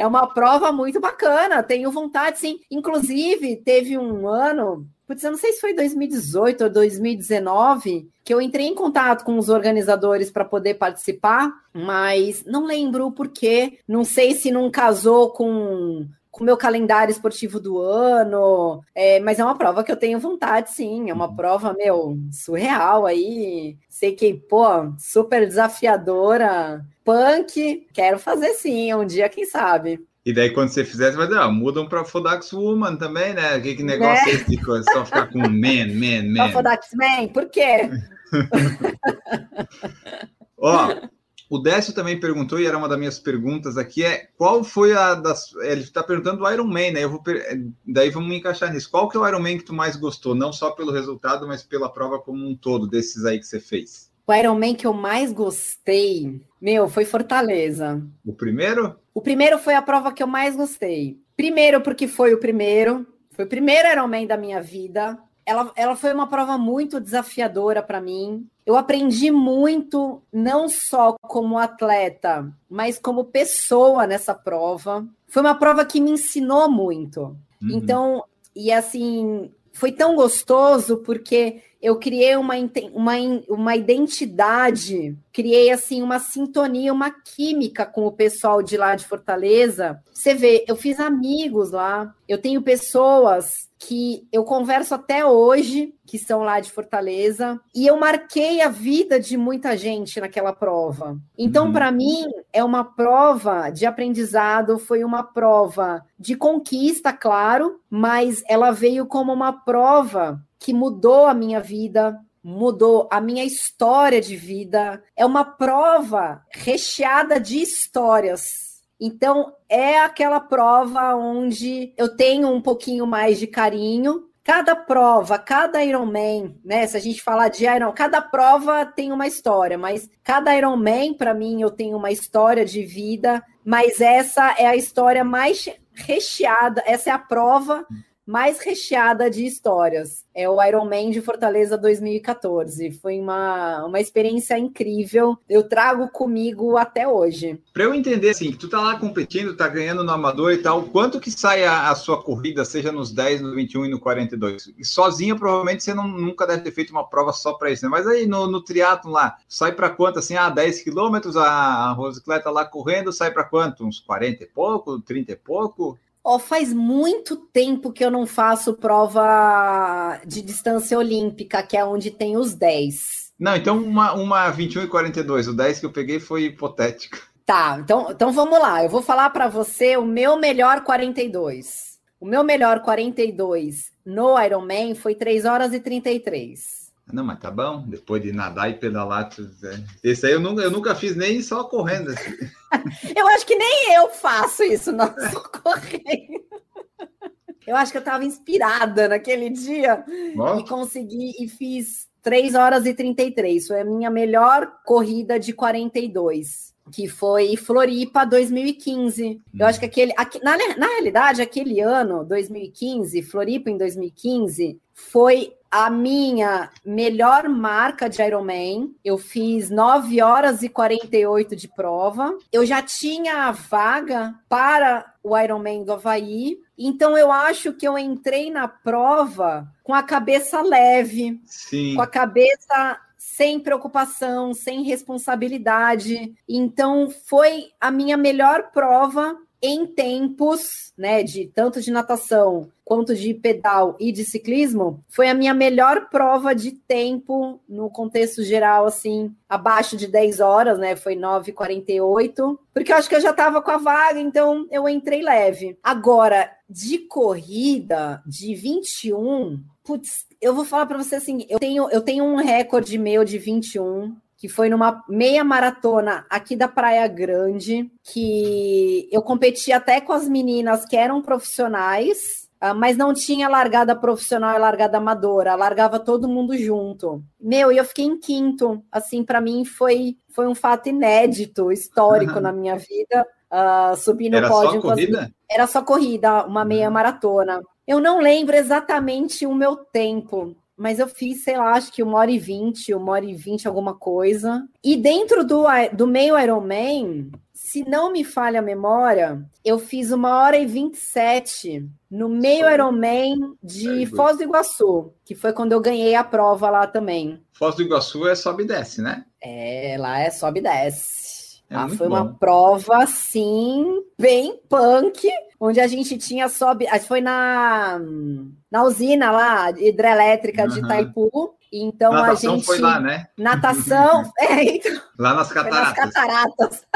É uma prova muito bacana, tenho vontade, sim. Inclusive, teve um ano, putz, eu não sei se foi 2018 ou 2019, que eu entrei em contato com os organizadores para poder participar, mas não lembro o porquê. Não sei se não casou com com o meu calendário esportivo do ano, é, mas é uma prova que eu tenho vontade, sim. É uma prova, meu, surreal aí. Sei que, pô, super desafiadora. Punk, quero fazer sim, um dia, quem sabe. E daí, quando você fizer, você vai dizer, ah, mudam para Fodax Woman também, né? Que, que negócio Né? é esse de coisa? Só ficar com man, man, man. Alphadox Man, por quê? Ó, o Décio também perguntou, e era uma das minhas perguntas aqui, é qual foi a das. Ele está perguntando do Iron Man, né? Eu vou Daí vamos encaixar nisso. Qual que é o Iron Man que tu mais gostou? Não só pelo resultado, mas pela prova como um todo, desses aí que você fez. O Iron Man que eu mais gostei, meu, foi Fortaleza. O primeiro? O primeiro foi a prova que eu mais gostei. Primeiro, porque foi o primeiro, foi o primeiro Ironman da minha vida. Ela, ela foi uma prova muito desafiadora para mim. Eu aprendi muito, não só como atleta, mas como pessoa nessa prova. Foi uma prova que me ensinou muito. Uhum. Então, e assim, foi tão gostoso porque eu criei uma, uma, uma identidade, criei assim uma sintonia, uma química com o pessoal de lá de Fortaleza. Você vê, eu fiz amigos lá, eu tenho pessoas que eu converso até hoje, que são lá de Fortaleza, e eu marquei a vida de muita gente naquela prova. Então, Uhum. para mim, é uma prova de aprendizado, foi uma prova de conquista, claro, mas ela veio como uma prova que mudou a minha vida, mudou a minha história de vida. É uma prova recheada de histórias. Então, é aquela prova onde eu tenho um pouquinho mais de carinho. Cada prova, cada Ironman, né? Se a gente falar de Iron, cada prova tem uma história, mas cada Ironman, para mim, eu tenho uma história de vida, mas essa é a história mais recheada, essa é a prova mais recheada de histórias. É o Ironman de Fortaleza 2014. Foi uma, uma experiência incrível. Eu trago comigo até hoje. Para eu entender, assim, tu tá lá competindo, tá ganhando no amador e tal, quanto que sai a, a sua corrida, seja nos 10, no 21 e no 42? E sozinha, provavelmente, você não, nunca deve ter feito uma prova só para isso, né? Mas aí no, no triatlo lá, sai para quanto, assim, ah, 10 quilômetros, a, a Rosicleta lá correndo, sai para quanto? Uns 40 e pouco, 30 e pouco? Ó, faz muito tempo que eu não faço prova de distância olímpica, que é onde tem os 10. Não, então uma, uma 21 e 42, o 10 que eu peguei foi hipotética. Tá, então, então vamos lá. Eu vou falar para você o meu melhor 42. O meu melhor 42 no Ironman foi 3 horas e 33. Não, mas tá bom, depois de nadar e pedalar, tu- é. esse aí eu nunca, eu nunca fiz nem só correndo. assim. Eu acho que nem eu faço isso, não sou correndo. Eu acho que eu estava inspirada naquele dia Ó, e consegui e fiz 3 horas e 33. Foi a minha melhor corrida de 42, que foi Floripa 2015. Eu acho que aquele. aque- na, na realidade, aquele ano, 2015, Floripa em 2015, foi a minha melhor marca de Ironman. Eu fiz 9 horas e 48 de prova. Eu já tinha a vaga para o Ironman do Havaí. Então eu acho que eu entrei na prova com a cabeça leve, sim. com a cabeça sem preocupação, sem responsabilidade. Então foi a minha melhor prova em tempos, né, de tanto de natação quanto de pedal e de ciclismo, foi a minha melhor prova de tempo no contexto geral, assim, abaixo de 10 horas, né? Foi 9h48, porque eu acho que eu já estava com a vaga, então eu entrei leve. Agora, de corrida, de 21, putz, eu vou falar para você assim, eu tenho, eu tenho um recorde meu de 21, que foi numa meia maratona aqui da Praia Grande, que eu competi até com as meninas que eram profissionais, ah, mas não tinha largada profissional e largada amadora, largava todo mundo junto. Meu, e eu fiquei em quinto. Assim, para mim foi, foi um fato inédito, histórico uhum. na minha vida. Uh, subir no Era pódio. Só corrida? As... Era só corrida, uma meia uhum. maratona. Eu não lembro exatamente o meu tempo, mas eu fiz, sei lá, acho que uma hora e vinte, uma hora e vinte, alguma coisa. E dentro do, do meio Ironman, se não me falha a memória, eu fiz uma hora e vinte e sete no meio Ironman de Foz do Iguaçu, que foi quando eu ganhei a prova lá também. Foz do Iguaçu é sobe e desce, né? É, lá é sobe e desce. É ah, foi bom. uma prova, assim, bem punk, onde a gente tinha sobe. Foi na, na usina lá, hidrelétrica uhum. de Itaipu. Então natação a gente. foi lá, né? Natação. é, então, lá nas cataratas. Nas cataratas.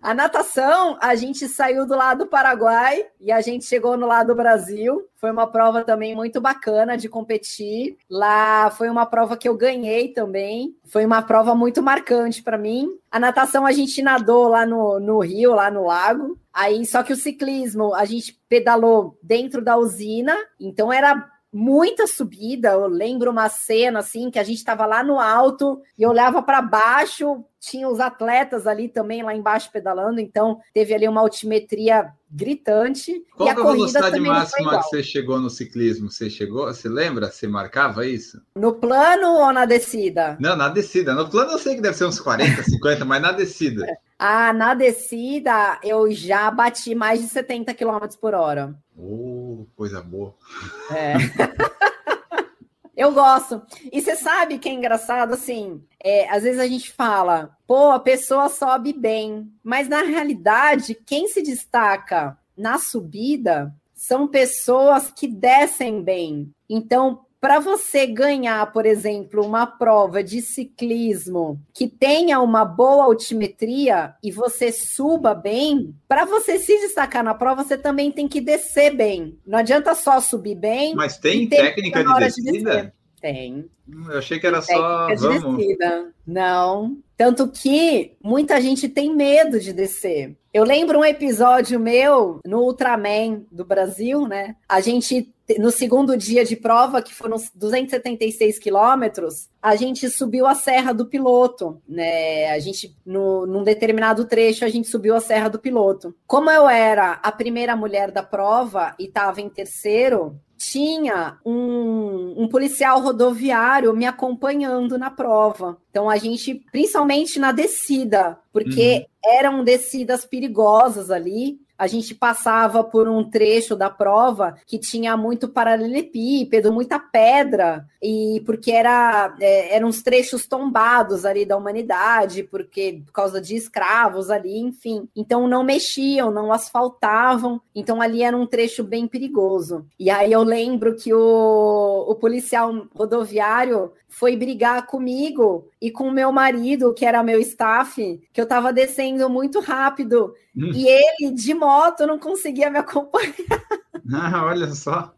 A natação, a gente saiu do lado do Paraguai e a gente chegou no lado do Brasil. Foi uma prova também muito bacana de competir. Lá foi uma prova que eu ganhei também. Foi uma prova muito marcante para mim. A natação a gente nadou lá no, no rio, lá no lago. Aí, só que o ciclismo, a gente pedalou dentro da usina, então era muita subida. Eu lembro uma cena assim que a gente estava lá no alto e olhava para baixo, tinha os atletas ali também lá embaixo pedalando, então teve ali uma altimetria gritante. Qual e a, a velocidade máxima que você chegou no ciclismo? Você chegou? Você lembra? Você marcava isso? No plano ou na descida? Não, na descida. No plano eu sei que deve ser uns 40, 50, mas na descida. Ah, na descida eu já bati mais de 70 km por hora. Oh, coisa boa. É. Eu gosto. E você sabe que é engraçado, assim, é, às vezes a gente fala, pô, a pessoa sobe bem, mas na realidade, quem se destaca na subida são pessoas que descem bem. Então, para você ganhar, por exemplo, uma prova de ciclismo que tenha uma boa altimetria e você suba bem, para você se destacar na prova, você também tem que descer bem. Não adianta só subir bem. Mas tem técnica de descida? De tem. Hum, eu achei que era só. De vamos. Descida. Não. Tanto que muita gente tem medo de descer. Eu lembro um episódio meu no Ultraman do Brasil, né? A gente no segundo dia de prova, que foram 276 quilômetros, a gente subiu a Serra do Piloto, né? A gente, no, num determinado trecho, a gente subiu a Serra do Piloto. Como eu era a primeira mulher da prova e estava em terceiro, tinha um, um, policial rodoviário me acompanhando na prova. Então a gente, principalmente na descida, porque uhum. eram descidas perigosas ali a gente passava por um trecho da prova que tinha muito paralelepípedo, muita pedra, e porque era, é, eram uns trechos tombados ali da humanidade, porque por causa de escravos ali, enfim. Então não mexiam, não asfaltavam, então ali era um trecho bem perigoso. E aí eu lembro que o, o policial rodoviário foi brigar comigo e com o meu marido, que era meu staff, que eu estava descendo muito rápido hum. e ele de moto não conseguia me acompanhar. Ah, olha só.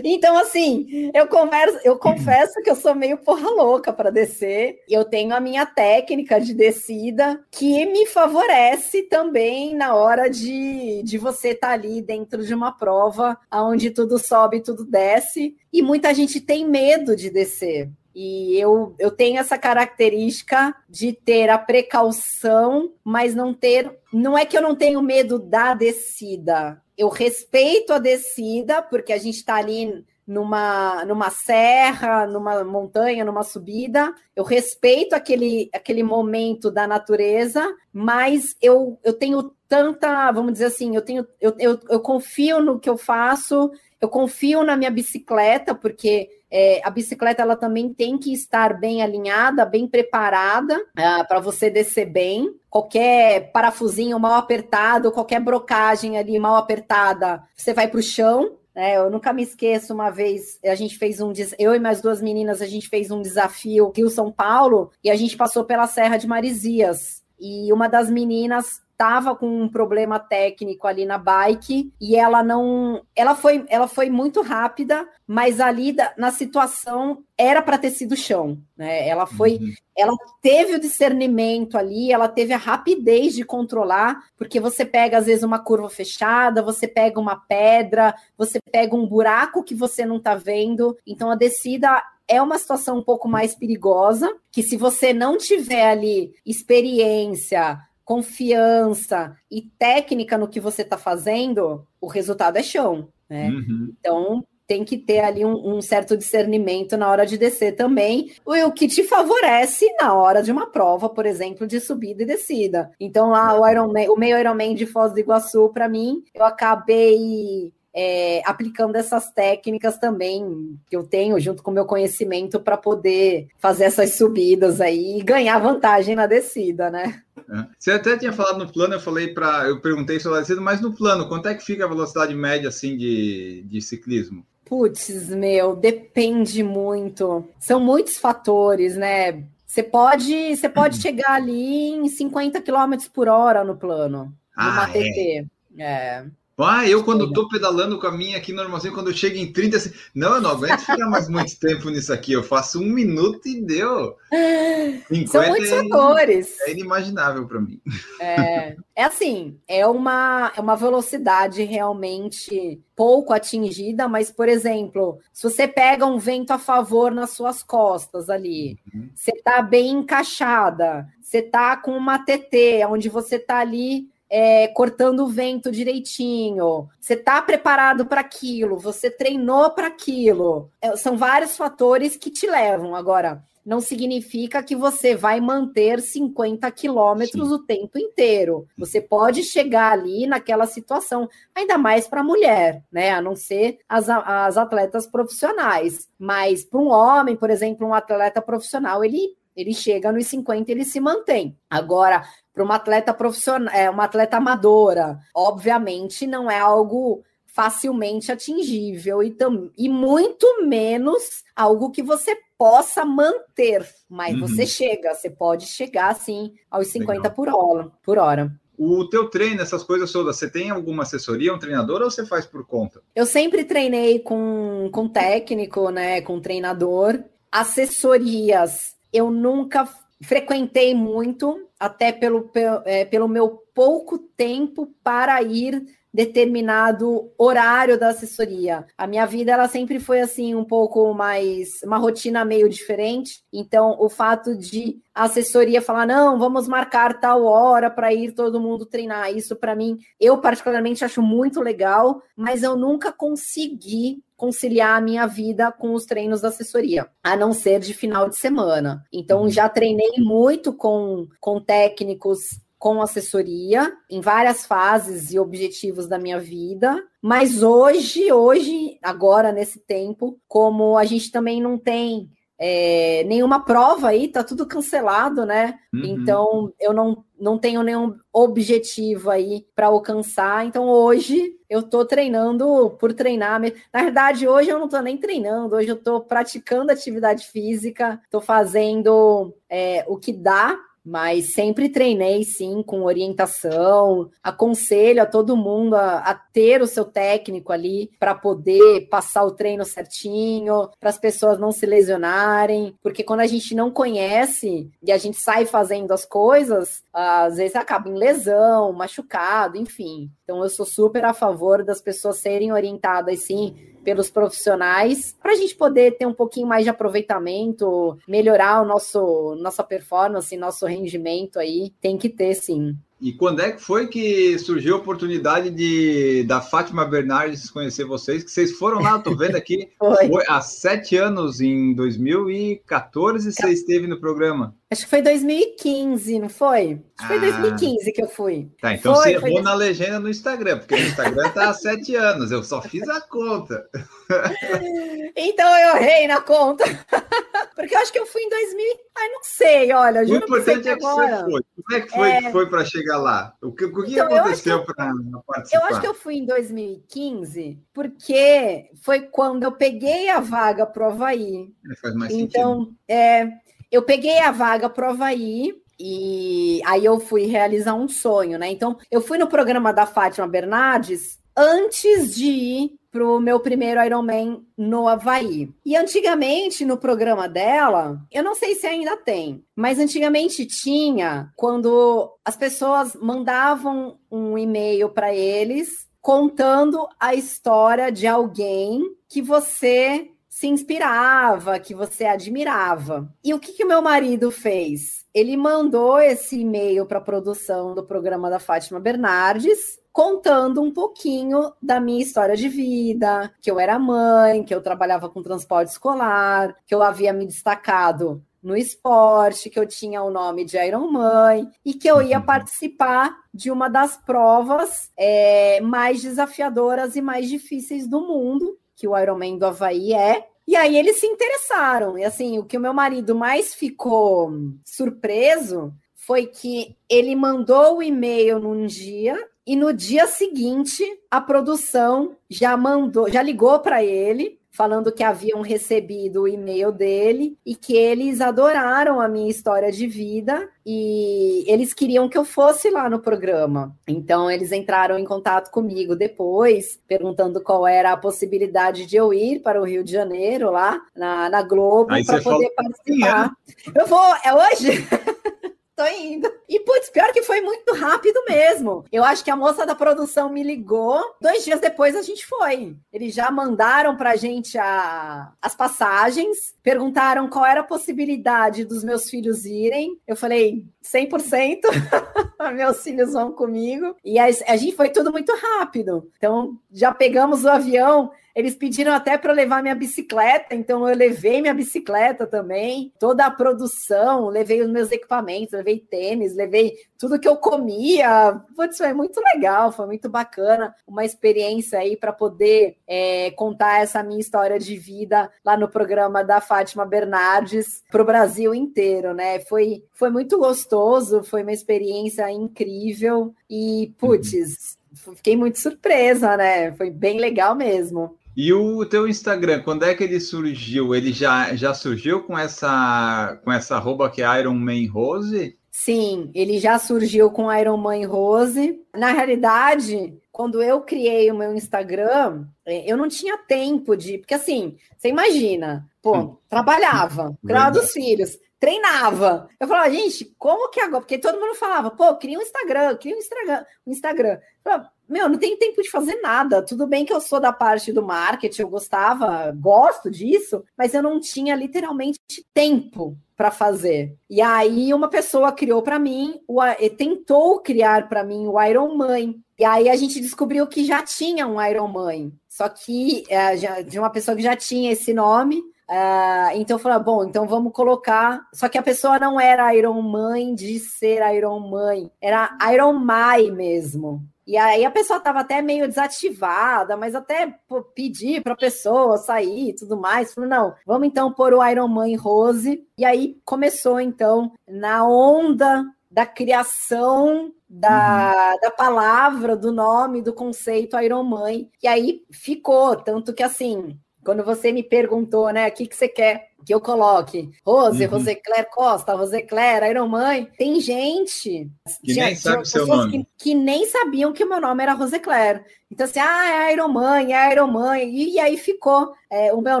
Então, assim, eu converso, eu confesso que eu sou meio porra louca para descer. Eu tenho a minha técnica de descida que me favorece também na hora de, de você estar tá ali dentro de uma prova onde tudo sobe e tudo desce. E muita gente tem medo de descer. E eu, eu tenho essa característica de ter a precaução, mas não ter. Não é que eu não tenho medo da descida. Eu respeito a descida, porque a gente está ali numa, numa serra, numa montanha, numa subida. Eu respeito aquele, aquele momento da natureza, mas eu, eu tenho tanta, vamos dizer assim, eu tenho eu, eu, eu confio no que eu faço, eu confio na minha bicicleta, porque é, a bicicleta ela também tem que estar bem alinhada, bem preparada uh, para você descer bem. Qualquer parafusinho mal apertado, qualquer brocagem ali mal apertada, você vai para o chão. É, eu nunca me esqueço, uma vez a gente fez um, eu e mais duas meninas, a gente fez um desafio Rio São Paulo e a gente passou pela Serra de Marizias. E uma das meninas estava com um problema técnico ali na bike e ela não, ela foi, ela foi muito rápida, mas ali da, na situação era para ter sido chão, né? Ela foi, uhum. ela teve o discernimento ali, ela teve a rapidez de controlar, porque você pega às vezes uma curva fechada, você pega uma pedra, você pega um buraco que você não está vendo, então a descida é uma situação um pouco mais perigosa, que se você não tiver ali experiência, confiança e técnica no que você está fazendo, o resultado é chão. Né? Uhum. Então, tem que ter ali um, um, certo discernimento na hora de descer também, o que te favorece na hora de uma prova, por exemplo, de subida e descida. Então, lá o, Ironman, o meio Ironman de Foz do Iguaçu, para mim, eu acabei é, aplicando essas técnicas também que eu tenho junto com o meu conhecimento para poder fazer essas subidas aí e ganhar vantagem na descida, né? É. Você até tinha falado no plano, eu falei para, eu perguntei sobre a descida, mas no plano, quanto é que fica a velocidade média assim de, de ciclismo? Putz, meu, depende muito. São muitos fatores, né? Você pode, você pode chegar ali em 50 km por hora no plano, ah, numa TT. É. é. Ah, eu quando estou pedalando com a minha aqui normalmente, quando eu chego em 30, assim, não, eu não aguento ficar mais muito tempo nisso aqui. Eu faço um minuto e deu. São muitos é, fatores. É inimaginável para mim. É, é assim, é uma, é uma velocidade realmente pouco atingida, mas, por exemplo, se você pega um vento a favor nas suas costas ali, uhum. você está bem encaixada, você está com uma TT, onde você está ali é, cortando o vento direitinho, você está preparado para aquilo, você treinou para aquilo. É, são vários fatores que te levam. Agora, não significa que você vai manter 50 quilômetros o tempo inteiro. Você pode chegar ali naquela situação, ainda mais para mulher, né? A não ser as, as atletas profissionais. Mas para um homem, por exemplo, um atleta profissional, ele ele chega nos 50 ele se mantém. Agora, para uma atleta profissional, é, uma atleta amadora, obviamente não é algo facilmente atingível e, tam, e muito menos algo que você possa manter, mas uhum. você chega, você pode chegar assim aos 50 Legal. por hora, por hora. O teu treino, essas coisas todas, você tem alguma assessoria, um treinador ou você faz por conta? Eu sempre treinei com, com técnico, né, com treinador. Assessorias, eu nunca frequentei muito, até pelo, é, pelo meu pouco tempo para ir determinado horário da assessoria. A minha vida ela sempre foi assim um pouco mais uma rotina meio diferente. Então, o fato de a assessoria falar não, vamos marcar tal hora para ir todo mundo treinar, isso para mim, eu particularmente acho muito legal, mas eu nunca consegui conciliar a minha vida com os treinos da assessoria, a não ser de final de semana. Então, uhum. já treinei muito com, com técnicos com assessoria em várias fases e objetivos da minha vida, mas hoje, hoje, agora nesse tempo, como a gente também não tem é, nenhuma prova aí, tá tudo cancelado, né? Uhum. Então eu não, não tenho nenhum objetivo aí para alcançar. Então hoje eu tô treinando por treinar. Na verdade, hoje eu não tô nem treinando, hoje eu tô praticando atividade física, tô fazendo é, o que dá mas sempre treinei sim com orientação. Aconselho a todo mundo a, a ter o seu técnico ali para poder passar o treino certinho, para as pessoas não se lesionarem, porque quando a gente não conhece e a gente sai fazendo as coisas, às vezes acaba em lesão, machucado, enfim. Então eu sou super a favor das pessoas serem orientadas sim pelos profissionais, para a gente poder ter um pouquinho mais de aproveitamento, melhorar o nosso nossa performance, nosso rendimento aí, tem que ter sim. E quando é que foi que surgiu a oportunidade de da Fátima Bernardes conhecer vocês? Que vocês foram lá, tô vendo aqui, foi. foi há sete anos, em 2014, você esteve no programa. Acho que foi 2015, não foi? Acho que ah. foi 2015 que eu fui. Tá, então foi, você errou foi... na legenda no Instagram, porque no Instagram tá há sete anos, eu só fiz a conta. então eu errei na conta. porque eu acho que eu fui em 2000. Ai, não sei, olha. O importante é que agora. você foi. Como é que foi é... que foi para chegar lá? O que, o que então, aconteceu para participar? Eu acho que eu fui em 2015, porque foi quando eu peguei a vaga para o Havaí. É, faz mais então, sentido. é eu peguei a vaga para o Havaí E aí eu fui realizar um sonho, né? Então, eu fui no programa da Fátima Bernardes antes de ir para o meu primeiro Ironman no Havaí. E antigamente, no programa dela, eu não sei se ainda tem, mas antigamente tinha quando as pessoas mandavam um e-mail para eles contando a história de alguém que você se inspirava, que você admirava. E o que, que meu marido fez? Ele mandou esse e-mail para a produção do programa da Fátima Bernardes, contando um pouquinho da minha história de vida, que eu era mãe, que eu trabalhava com transporte escolar, que eu havia me destacado no esporte, que eu tinha o nome de Iron Mãe e que eu ia uhum. participar de uma das provas é, mais desafiadoras e mais difíceis do mundo, que o Ironman do Havaí é. E aí eles se interessaram. E assim, o que o meu marido mais ficou surpreso foi que ele mandou o e-mail num dia e no dia seguinte a produção já mandou, já ligou para ele falando que haviam recebido o e-mail dele e que eles adoraram a minha história de vida e eles queriam que eu fosse lá no programa. Então eles entraram em contato comigo depois, perguntando qual era a possibilidade de eu ir para o Rio de Janeiro lá na, na Globo para poder participar. Eu vou, é hoje? tô indo. E, putz, pior que foi muito rápido mesmo. Eu acho que a moça da produção me ligou. Dois dias depois a gente foi. Eles já mandaram pra gente a, as passagens, perguntaram qual era a possibilidade dos meus filhos irem. Eu falei, 100%. meus filhos vão comigo. E a, a gente foi tudo muito rápido. Então, já pegamos o avião. Eles pediram até para levar minha bicicleta, então eu levei minha bicicleta também. Toda a produção, levei os meus equipamentos, levei tênis, levei tudo que eu comia. Putz, foi muito legal, foi muito bacana. Uma experiência aí para poder é, contar essa minha história de vida lá no programa da Fátima Bernardes para o Brasil inteiro, né? Foi, foi muito gostoso, foi uma experiência incrível e, putz. Fiquei muito surpresa, né? Foi bem legal mesmo. E o teu Instagram, quando é que ele surgiu? Ele já, já surgiu com essa com essa arroba que é Iron Man Rose? Sim, ele já surgiu com Iron Man Rose. Na realidade, quando eu criei o meu Instagram, é, eu não tinha tempo de. Porque assim, você imagina, pô, hum. trabalhava, cuidava dos filhos, treinava. Eu falava, gente, como que agora? Porque todo mundo falava, pô, cria um Instagram, cria um Instagram, um Instagram. Eu falava, meu, não tenho tempo de fazer nada. Tudo bem que eu sou da parte do marketing, eu gostava, gosto disso, mas eu não tinha literalmente tempo para fazer. E aí uma pessoa criou para mim, o, tentou criar para mim o Iron Man. E aí a gente descobriu que já tinha um Iron Man, só que é, já, de uma pessoa que já tinha esse nome. Uh, então eu falei, bom, então vamos colocar. Só que a pessoa não era Iron Man de ser Iron Man, era Iron Mai mesmo. E aí a pessoa estava até meio desativada, mas até pô, pedir para a pessoa sair e tudo mais. Falou, não, vamos então pôr o Iron Man Rose. E aí começou, então, na onda da criação da, uhum. da palavra, do nome, do conceito Iron Man. E aí ficou, tanto que assim, quando você me perguntou, né, o que, que você quer que eu coloque Rose, uhum. Rosecler Costa, Rosecler, Iron Mãe, tem gente que tinha, nem sabe seu nome. Que, que, nem sabiam que o meu nome era Rosecler. Então, assim, ah, é Iron Mãe, é Iron Mãe. E, e aí ficou é, o meu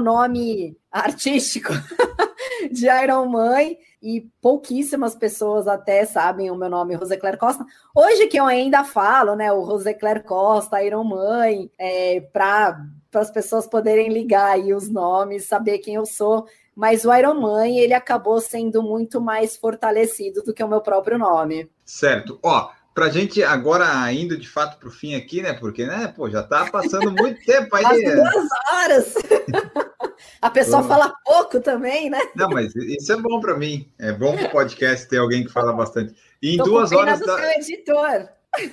nome artístico de Iron Mãe e pouquíssimas pessoas até sabem o meu nome, Rosecler Costa. Hoje que eu ainda falo, né, o Rosecler Costa, Iron Mãe, é, para as pessoas poderem ligar aí os nomes, saber quem eu sou. Mas o Iron Man, ele acabou sendo muito mais fortalecido do que o meu próprio nome. Certo. Ó, pra gente agora indo de fato para o fim aqui, né? Porque, né, pô, já tá passando muito tempo aí. As duas horas. A pessoa fala pouco também, né? Não, mas isso é bom para mim. É bom para o podcast ter alguém que fala bastante. E em Tô duas horas. Do da... seu editor.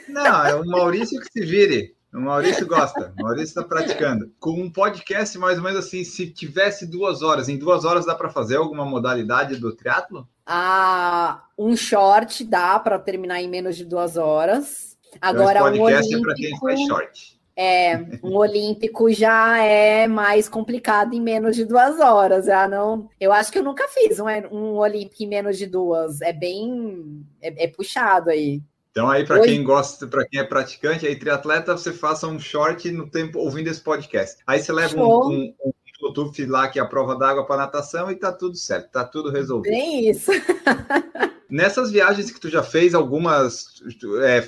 Não, é o Maurício que se vire. O Maurício gosta, o Maurício está praticando. Com um podcast, mais ou menos assim, se tivesse duas horas, em duas horas dá para fazer alguma modalidade do triatlo? Ah, um short dá para terminar em menos de duas horas. Agora, então, podcast um olímpico... é para quem faz short. É, um olímpico já é mais complicado em menos de duas horas. Já não, eu acho que eu nunca fiz um, um olímpico em menos de duas. É bem, é, é puxado aí. Então aí para quem gosta, para quem é praticante, aí triatleta, você faça um short no tempo ouvindo esse podcast. Aí você leva um, um, um Bluetooth lá que é a prova d'água para natação e tá tudo certo, tá tudo resolvido. Bem isso. Nessas viagens que tu já fez, algumas é,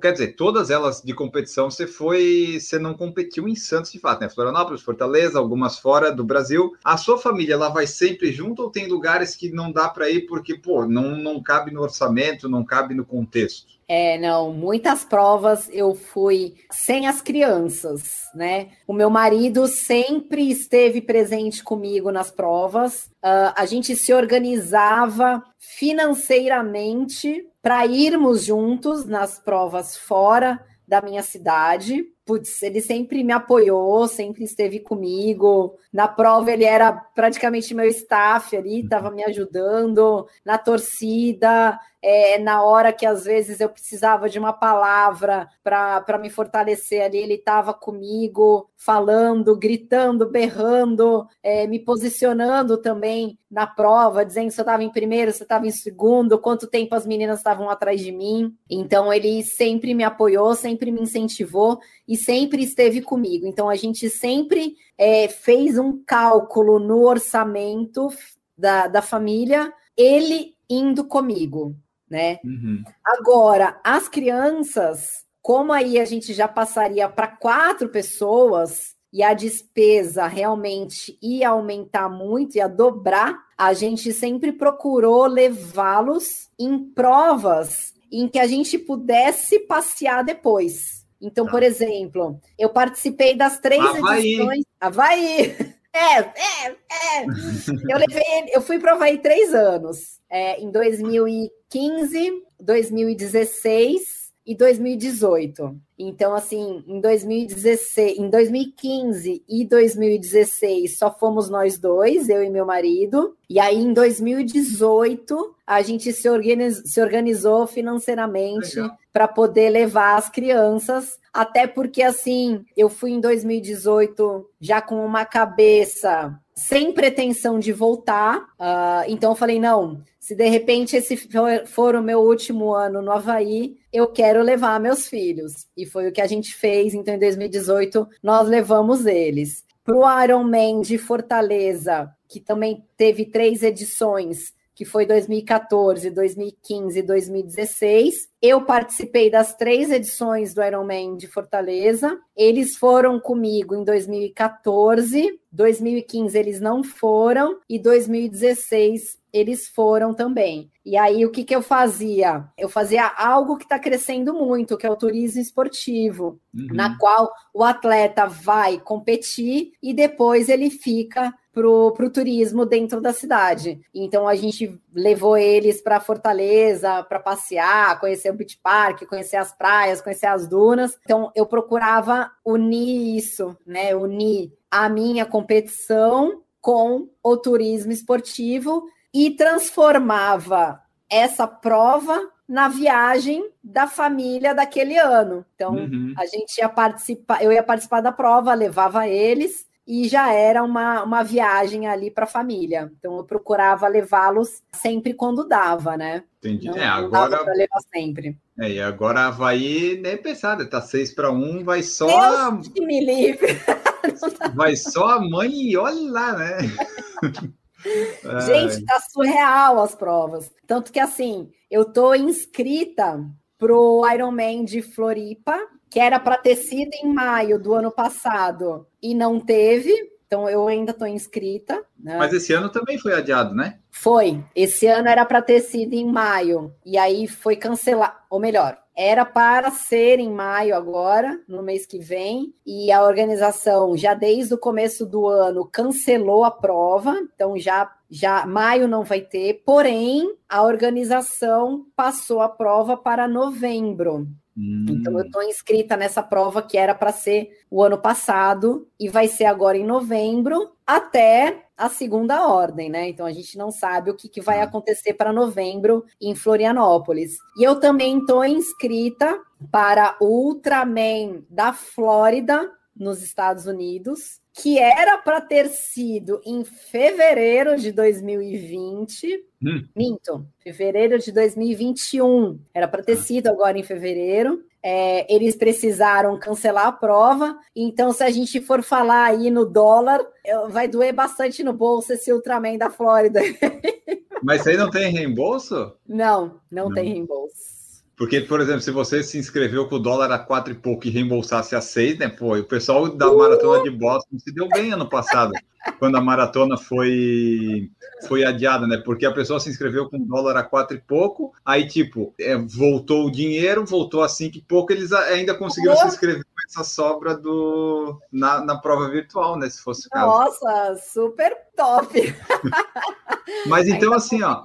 Quer dizer, todas elas de competição você foi, você não competiu em Santos de fato, né? Florianópolis, Fortaleza, algumas fora do Brasil. A sua família, ela vai sempre junto ou tem lugares que não dá para ir porque, pô, não, não cabe no orçamento, não cabe no contexto? É, não, muitas provas eu fui sem as crianças, né? O meu marido sempre esteve presente comigo nas provas. Uh, a gente se organizava financeiramente para irmos juntos nas provas fora da minha cidade. Putz, ele sempre me apoiou, sempre esteve comigo. Na prova, ele era praticamente meu staff ali, estava me ajudando. Na torcida, é, na hora que às vezes eu precisava de uma palavra para me fortalecer ali, ele estava comigo, falando, gritando, berrando, é, me posicionando também na prova, dizendo se eu estava em primeiro, se eu estava em segundo, quanto tempo as meninas estavam atrás de mim. Então, ele sempre me apoiou, sempre me incentivou e sempre esteve comigo. Então, a gente sempre é, fez um cálculo no orçamento da, da família, ele indo comigo né? Uhum. Agora, as crianças, como aí a gente já passaria para quatro pessoas e a despesa realmente ia aumentar muito, ia dobrar, a gente sempre procurou levá-los em provas em que a gente pudesse passear depois. Então, tá. por exemplo, eu participei das três Havaí. edições. Havaí! É, é, é. Eu levei, eu fui para Havaí três anos. É, em 2015, 2016 e 2018. Então, assim, em 2016, em 2015 e 2016 só fomos nós dois, eu e meu marido. E aí, em 2018, a gente se, organiz, se organizou financeiramente para poder levar as crianças. Até porque, assim, eu fui em 2018 já com uma cabeça sem pretensão de voltar. Uh, então, eu falei: não, se de repente esse for, for, o meu último ano no Havaí, eu quero levar meus filhos. E foi o que a gente fez. Então, em 2018, nós levamos eles. Para o Ironman de Fortaleza, que também teve três edições, que foi 2014, 2015 e 2016. Eu participei das três edições do Ironman de Fortaleza. Eles foram comigo em 2014, 2015 eles não foram e 2016 eles foram também. E aí, o que, que eu fazia? Eu fazia algo que está crescendo muito, que é o turismo esportivo, uhum. na qual o atleta vai competir e depois ele fica para o turismo dentro da cidade. Então a gente levou eles para Fortaleza para passear, conhecer o beach park, conhecer as praias, conhecer as dunas. Então eu procurava unir isso, né? Unir a minha competição com o turismo esportivo e transformava essa prova na viagem da família daquele ano. Então, uhum. a gente ia participar, eu ia participar da prova, levava eles e já era uma, uma viagem ali para a família. Então eu procurava levá-los sempre quando dava, né? Entendi. Não, é, agora para levar sempre. É, e agora vai nem pensar, tá seis para um, vai só Deus a... me livre. vai só a mãe e olha lá, né? Gente, tá surreal as provas. Tanto que assim, eu tô inscrita pro Ironman de Floripa, que era para ter sido em maio do ano passado e não teve. Então eu ainda estou inscrita. Né? Mas esse ano também foi adiado, né? Foi. Esse ano era para ter sido em maio e aí foi cancelado, ou melhor, era para ser em maio agora, no mês que vem, e a organização já desde o começo do ano cancelou a prova, então já já maio não vai ter, porém a organização passou a prova para novembro. Hum. Então, eu estou inscrita nessa prova que era para ser o ano passado e vai ser agora em novembro, até a segunda ordem, né? Então, a gente não sabe o que, que vai hum. acontecer para novembro em Florianópolis. E eu também estou inscrita para o Ultraman da Flórida, nos Estados Unidos, que era para ter sido em fevereiro de 2020. Hum. Minto, fevereiro de 2021. Era para ter ah. sido agora em fevereiro. É, eles precisaram cancelar a prova. Então, se a gente for falar aí no dólar, vai doer bastante no bolso esse Ultraman da Flórida. Mas aí não tem reembolso? Não, não, não. tem reembolso. Porque, por exemplo, se você se inscreveu com o dólar a quatro e pouco e reembolsasse a seis, né? Pô, o pessoal da maratona de Boston se deu bem ano passado, quando a maratona foi, foi adiada, né? Porque a pessoa se inscreveu com o dólar a quatro e pouco, aí, tipo, é, voltou o dinheiro, voltou a cinco e pouco, eles ainda conseguiram se inscrever com essa sobra do, na, na prova virtual, né? Se fosse o caso. Nossa, super top! Mas então, assim, ó,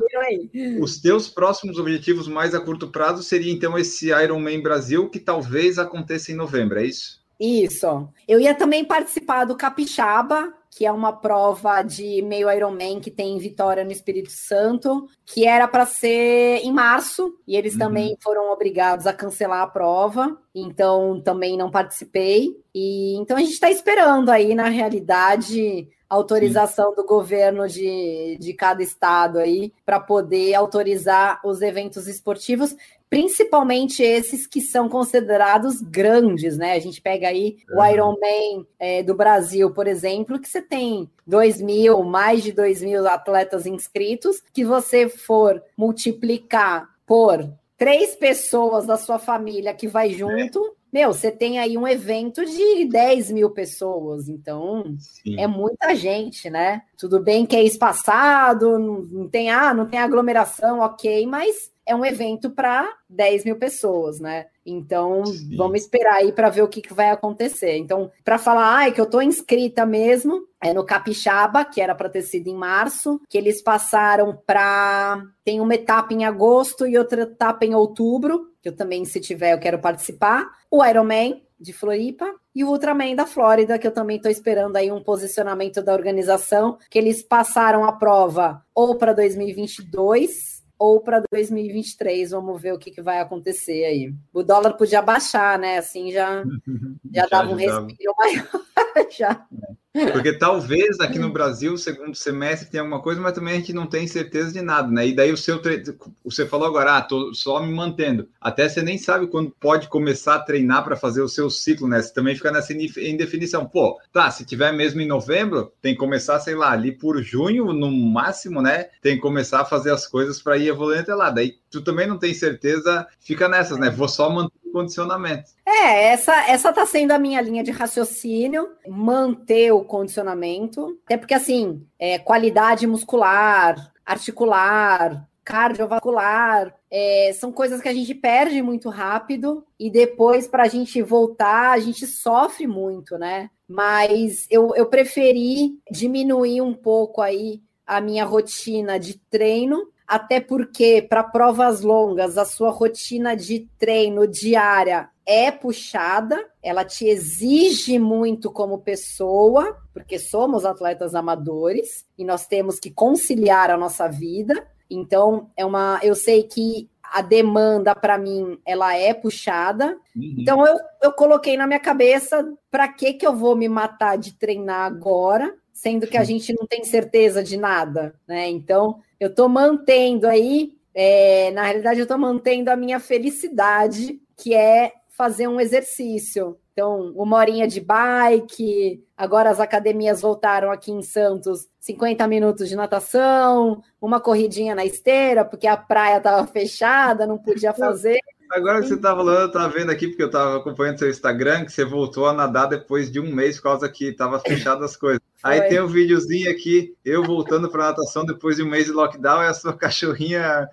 os teus próximos objetivos mais a curto prazo seria então esse Ironman Brasil, que talvez aconteça em novembro, é isso? Isso. Eu ia também participar do Capixaba, que é uma prova de meio Ironman que tem em Vitória no Espírito Santo, que era para ser em março, e eles uhum. também foram obrigados a cancelar a prova, então também não participei. E então a gente está esperando aí, na realidade, autorização Sim. do governo de, de cada estado aí para poder autorizar os eventos esportivos, principalmente esses que são considerados grandes, né? A gente pega aí o Ironman é, do Brasil, por exemplo, que você tem 2 mil, mais de 2 mil atletas inscritos, que você for multiplicar por três pessoas da sua família que vai junto, meu, você tem aí um evento de 10 mil pessoas, então Sim. é muita gente, né? Tudo bem que é espaçado, não tem, ah, não tem aglomeração, ok, mas é um evento para 10 mil pessoas, né? Então, Sim. vamos esperar aí para ver o que, que, vai acontecer. Então, para falar, ai, que eu estou inscrita mesmo, é no Capixaba, que era para ter sido em março, que eles passaram para. Tem uma etapa em agosto e outra etapa em outubro, que eu também, se tiver, eu quero participar. O Ironman, de Floripa, e o Ultraman da Flórida, que eu também estou esperando aí um posicionamento da organização, que eles passaram a prova ou para 2022 ou para 2023. Vamos ver o que, que, vai acontecer aí. O dólar podia baixar, né? Assim já, já, já dava um respiro maior. já. Porque talvez aqui no Brasil, segundo semestre, tenha alguma coisa, mas também a gente não tem certeza de nada, né? E daí o seu tre... você falou agora, ah, tô só me mantendo. Até você nem sabe quando pode começar a treinar para fazer o seu ciclo, né? Você também fica nessa indefinição. Pô, tá, se tiver mesmo em novembro, tem que começar, sei lá, ali por junho, no máximo, né? Tem que começar a fazer as coisas para ir evoluindo até lá. Daí tu também não tem certeza, fica nessas, né? Vou só manter condicionamento. É, essa essa tá sendo a minha linha de raciocínio, manter o condicionamento, até porque assim, é, qualidade muscular, articular, cardiovascular, é, são coisas que a gente perde muito rápido e depois para a gente voltar a gente sofre muito, né? Mas eu, eu preferi diminuir um pouco aí a minha rotina de treino até porque para provas longas a sua rotina de treino diária é puxada, ela te exige muito como pessoa, porque somos atletas amadores e nós temos que conciliar a nossa vida. Então, é uma, eu sei que a demanda para mim ela é puxada. Uhum. Então eu, eu coloquei na minha cabeça para que que eu vou me matar de treinar agora, sendo que a gente não tem certeza de nada, né? Então eu estou mantendo aí, é, na realidade, eu estou mantendo a minha felicidade, que é fazer um exercício. Então, uma horinha de bike, agora as academias voltaram aqui em Santos, 50 minutos de natação, uma corridinha na esteira, porque a praia estava fechada, não podia fazer. Agora que você está falando, eu estava vendo aqui, porque eu estava acompanhando seu Instagram, que você voltou a nadar depois de um mês, por causa que estava fechado as coisas. Aí Foi. tem um videozinho aqui, eu voltando para natação depois de um mês de lockdown, e a sua cachorrinha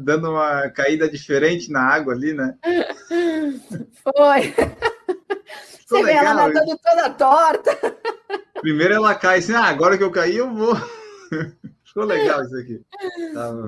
dando uma caída diferente na água ali, né? Foi. Você vê ela nadando toda torta. Primeiro ela cai assim, ah, agora que eu caí, eu vou. Ficou legal isso aqui.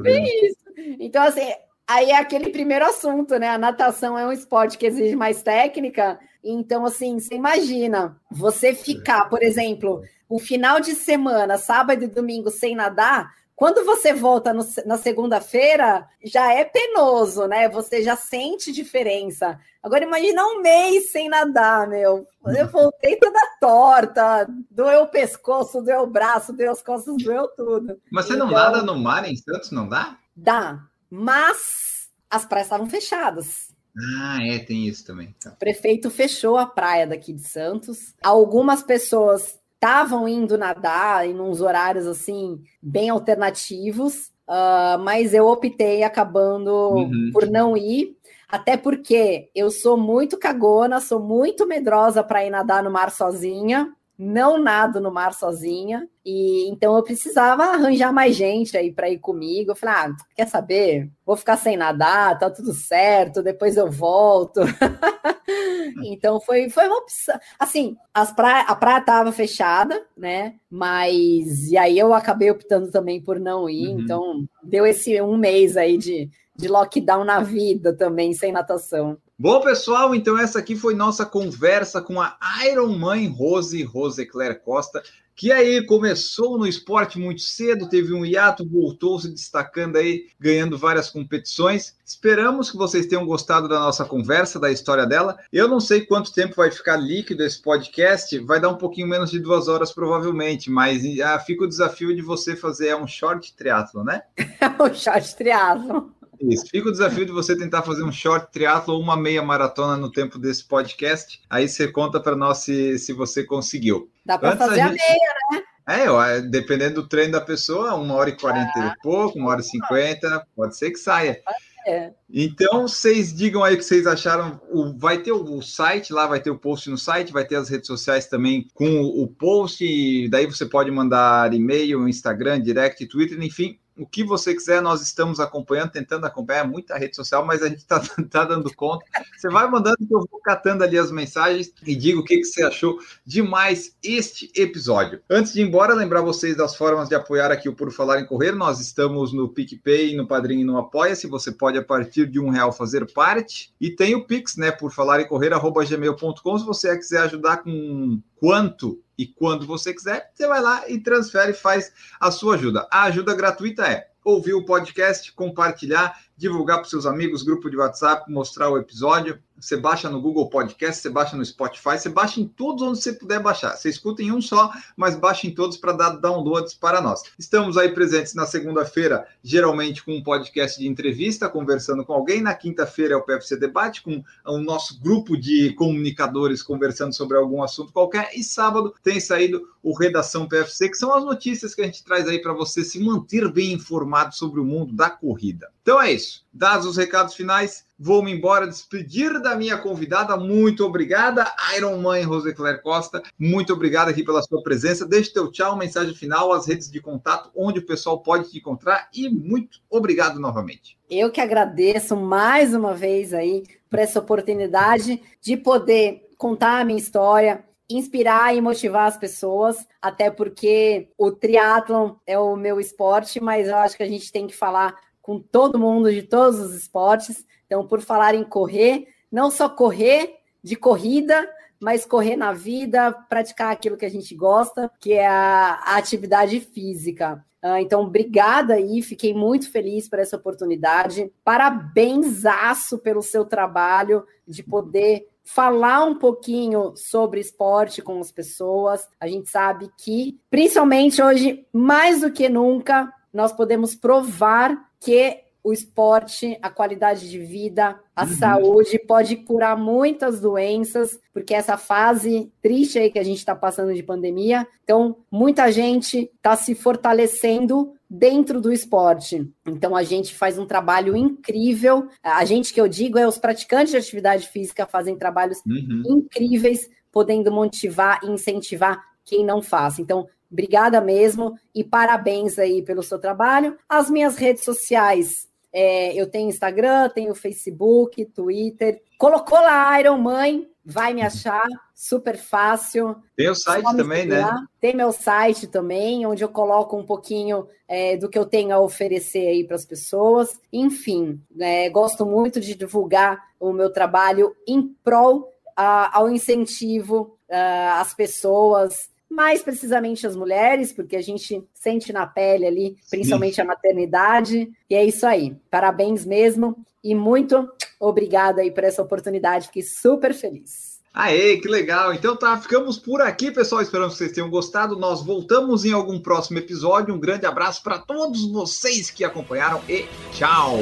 Bem isso. Então, assim, aí é aquele primeiro assunto, né? A natação é um esporte que exige mais técnica. Então, assim, você imagina você ficar, por exemplo, o final de semana, sábado e domingo, sem nadar, quando você volta no, na segunda-feira, já é penoso, né? Você já sente diferença. Agora imagina um mês sem nadar, meu. Eu voltei toda torta, doeu o pescoço, doeu o braço, doeu as costas, doeu tudo. Mas você então, não nada no mar em Santos, não dá? Dá, mas as praias estavam fechadas. Ah, é, tem isso também. Tá. O prefeito fechou a praia daqui de Santos. Algumas pessoas estavam indo nadar em uns horários assim bem alternativos, uh, mas eu optei acabando uhum. por não ir, até porque eu sou muito cagona, sou muito medrosa para ir nadar no mar sozinha não nado no mar sozinha, e então eu precisava arranjar mais gente aí para ir comigo. Eu falei, ah, quer saber? Vou ficar sem nadar, tá tudo certo, depois eu volto. então foi, foi uma opção. Assim, as pra... a praia estava fechada, né? Mas e aí eu acabei optando também por não ir, uhum. então deu esse um mês aí de, de lockdown na vida também, sem natação. Bom, pessoal, então essa aqui foi nossa conversa com a Iron Mãe Rose, Rose Claire Costa, que aí começou no esporte muito cedo, teve um hiato, voltou se destacando aí, ganhando várias competições. Esperamos que vocês tenham gostado da nossa conversa, da história dela. Eu não sei quanto tempo vai ficar líquido esse podcast, vai dar um pouquinho menos de duas horas provavelmente, mas ah, fica o desafio de você fazer um short triatlo, né? um short triatlo. Isso. Fica o desafio de você tentar fazer um short triatlo ou uma meia maratona no tempo desse podcast. Aí você conta para nós se, se você conseguiu. Dá para fazer a, gente... a meia, né? É, ó, dependendo do treino da pessoa, uma hora e quarenta ah, e pouco, uma hora e cinquenta, pode ser que saia. É. Então, vocês digam aí o que vocês acharam. O, vai ter o, o, site lá, vai ter o post no site, vai ter as redes sociais também com o, o post. daí você pode mandar e-mail, Instagram, direct, Twitter, enfim o que você quiser, nós estamos acompanhando, tentando acompanhar muita rede social, mas a gente está tá dando conta. Você vai mandando que eu vou catando ali as mensagens e diga o que, que você achou de mais este episódio. Antes de ir embora, lembrar vocês das formas de apoiar aqui o Por Falar em Correr. Nós estamos no PicPay, no Padrinho e no Apoia-se. Você pode, a partir de um real, fazer parte. E tem o Pix, né? Por falar em correr, arroba gmail.com. Se você quiser ajudar com quanto e quando você quiser, você vai lá e transfere e faz a sua ajuda. A ajuda gratuita é ouvir o podcast, compartilhar, divulgar para seus amigos, grupo de WhatsApp, mostrar o episódio. Você baixa no Google Podcast, você baixa no Spotify, você baixa em todos onde você puder baixar. Você escuta em um só, mas baixa em todos para dar downloads para nós. Estamos aí presentes na segunda-feira, geralmente com um podcast de entrevista, conversando com alguém. Na quinta-feira é o PFC Debate, com o nosso grupo de comunicadores conversando sobre algum assunto qualquer. E sábado tem saído o Redação PFC, que são as notícias que a gente traz aí para você se manter bem informado sobre o mundo da corrida. Então é isso. Dados os recados finais, vou-me embora despedir da minha convidada. Muito obrigada, Iron Mãe Roseclair Costa. Muito obrigado aqui pela sua presença. Deixe teu tchau, mensagem final, as redes de contato, onde o pessoal pode te encontrar. E muito obrigado novamente. Eu que agradeço mais uma vez aí por essa oportunidade de poder contar a minha história, inspirar e motivar as pessoas, até porque o triatlon é o meu esporte, mas eu acho que a gente tem que falar com todo mundo de todos os esportes. Então, por falar em correr, não só correr de corrida, mas correr na vida, praticar aquilo que a gente gosta, que é a, a atividade física. Uh, então, obrigada aí, fiquei muito feliz por essa oportunidade. Parabenzaço pelo seu trabalho de poder falar um pouquinho sobre esporte com as pessoas. A gente sabe que, principalmente hoje, mais do que nunca, nós podemos provar que o esporte, a qualidade de vida, a uhum. saúde pode curar muitas doenças, porque essa fase triste aí que a gente está passando de pandemia, então muita gente está se fortalecendo dentro do esporte. Então a gente faz um trabalho incrível. A gente que eu digo é os praticantes de atividade física fazem trabalhos uhum. incríveis, podendo motivar e incentivar quem não faz. Então Obrigada mesmo e parabéns aí pelo seu trabalho. As minhas redes sociais, é, eu tenho Instagram, tenho Facebook, Twitter. Colocou lá Iron Mãe, vai me achar, super fácil. Tem o site também, né? Tem meu site também, onde eu coloco um pouquinho é, do que eu tenho a oferecer aí para as pessoas. Enfim, é, gosto muito de divulgar o meu trabalho em prol a, ao incentivo às pessoas mais precisamente as mulheres, porque a gente sente na pele ali, principalmente Sim. a maternidade. E é isso aí. Parabéns mesmo e muito obrigada aí por essa oportunidade. Fiquei super feliz. Aê, que legal! Então tá, ficamos por aqui, pessoal. Esperamos que vocês tenham gostado. Nós voltamos em algum próximo episódio. Um grande abraço para todos vocês que acompanharam e tchau!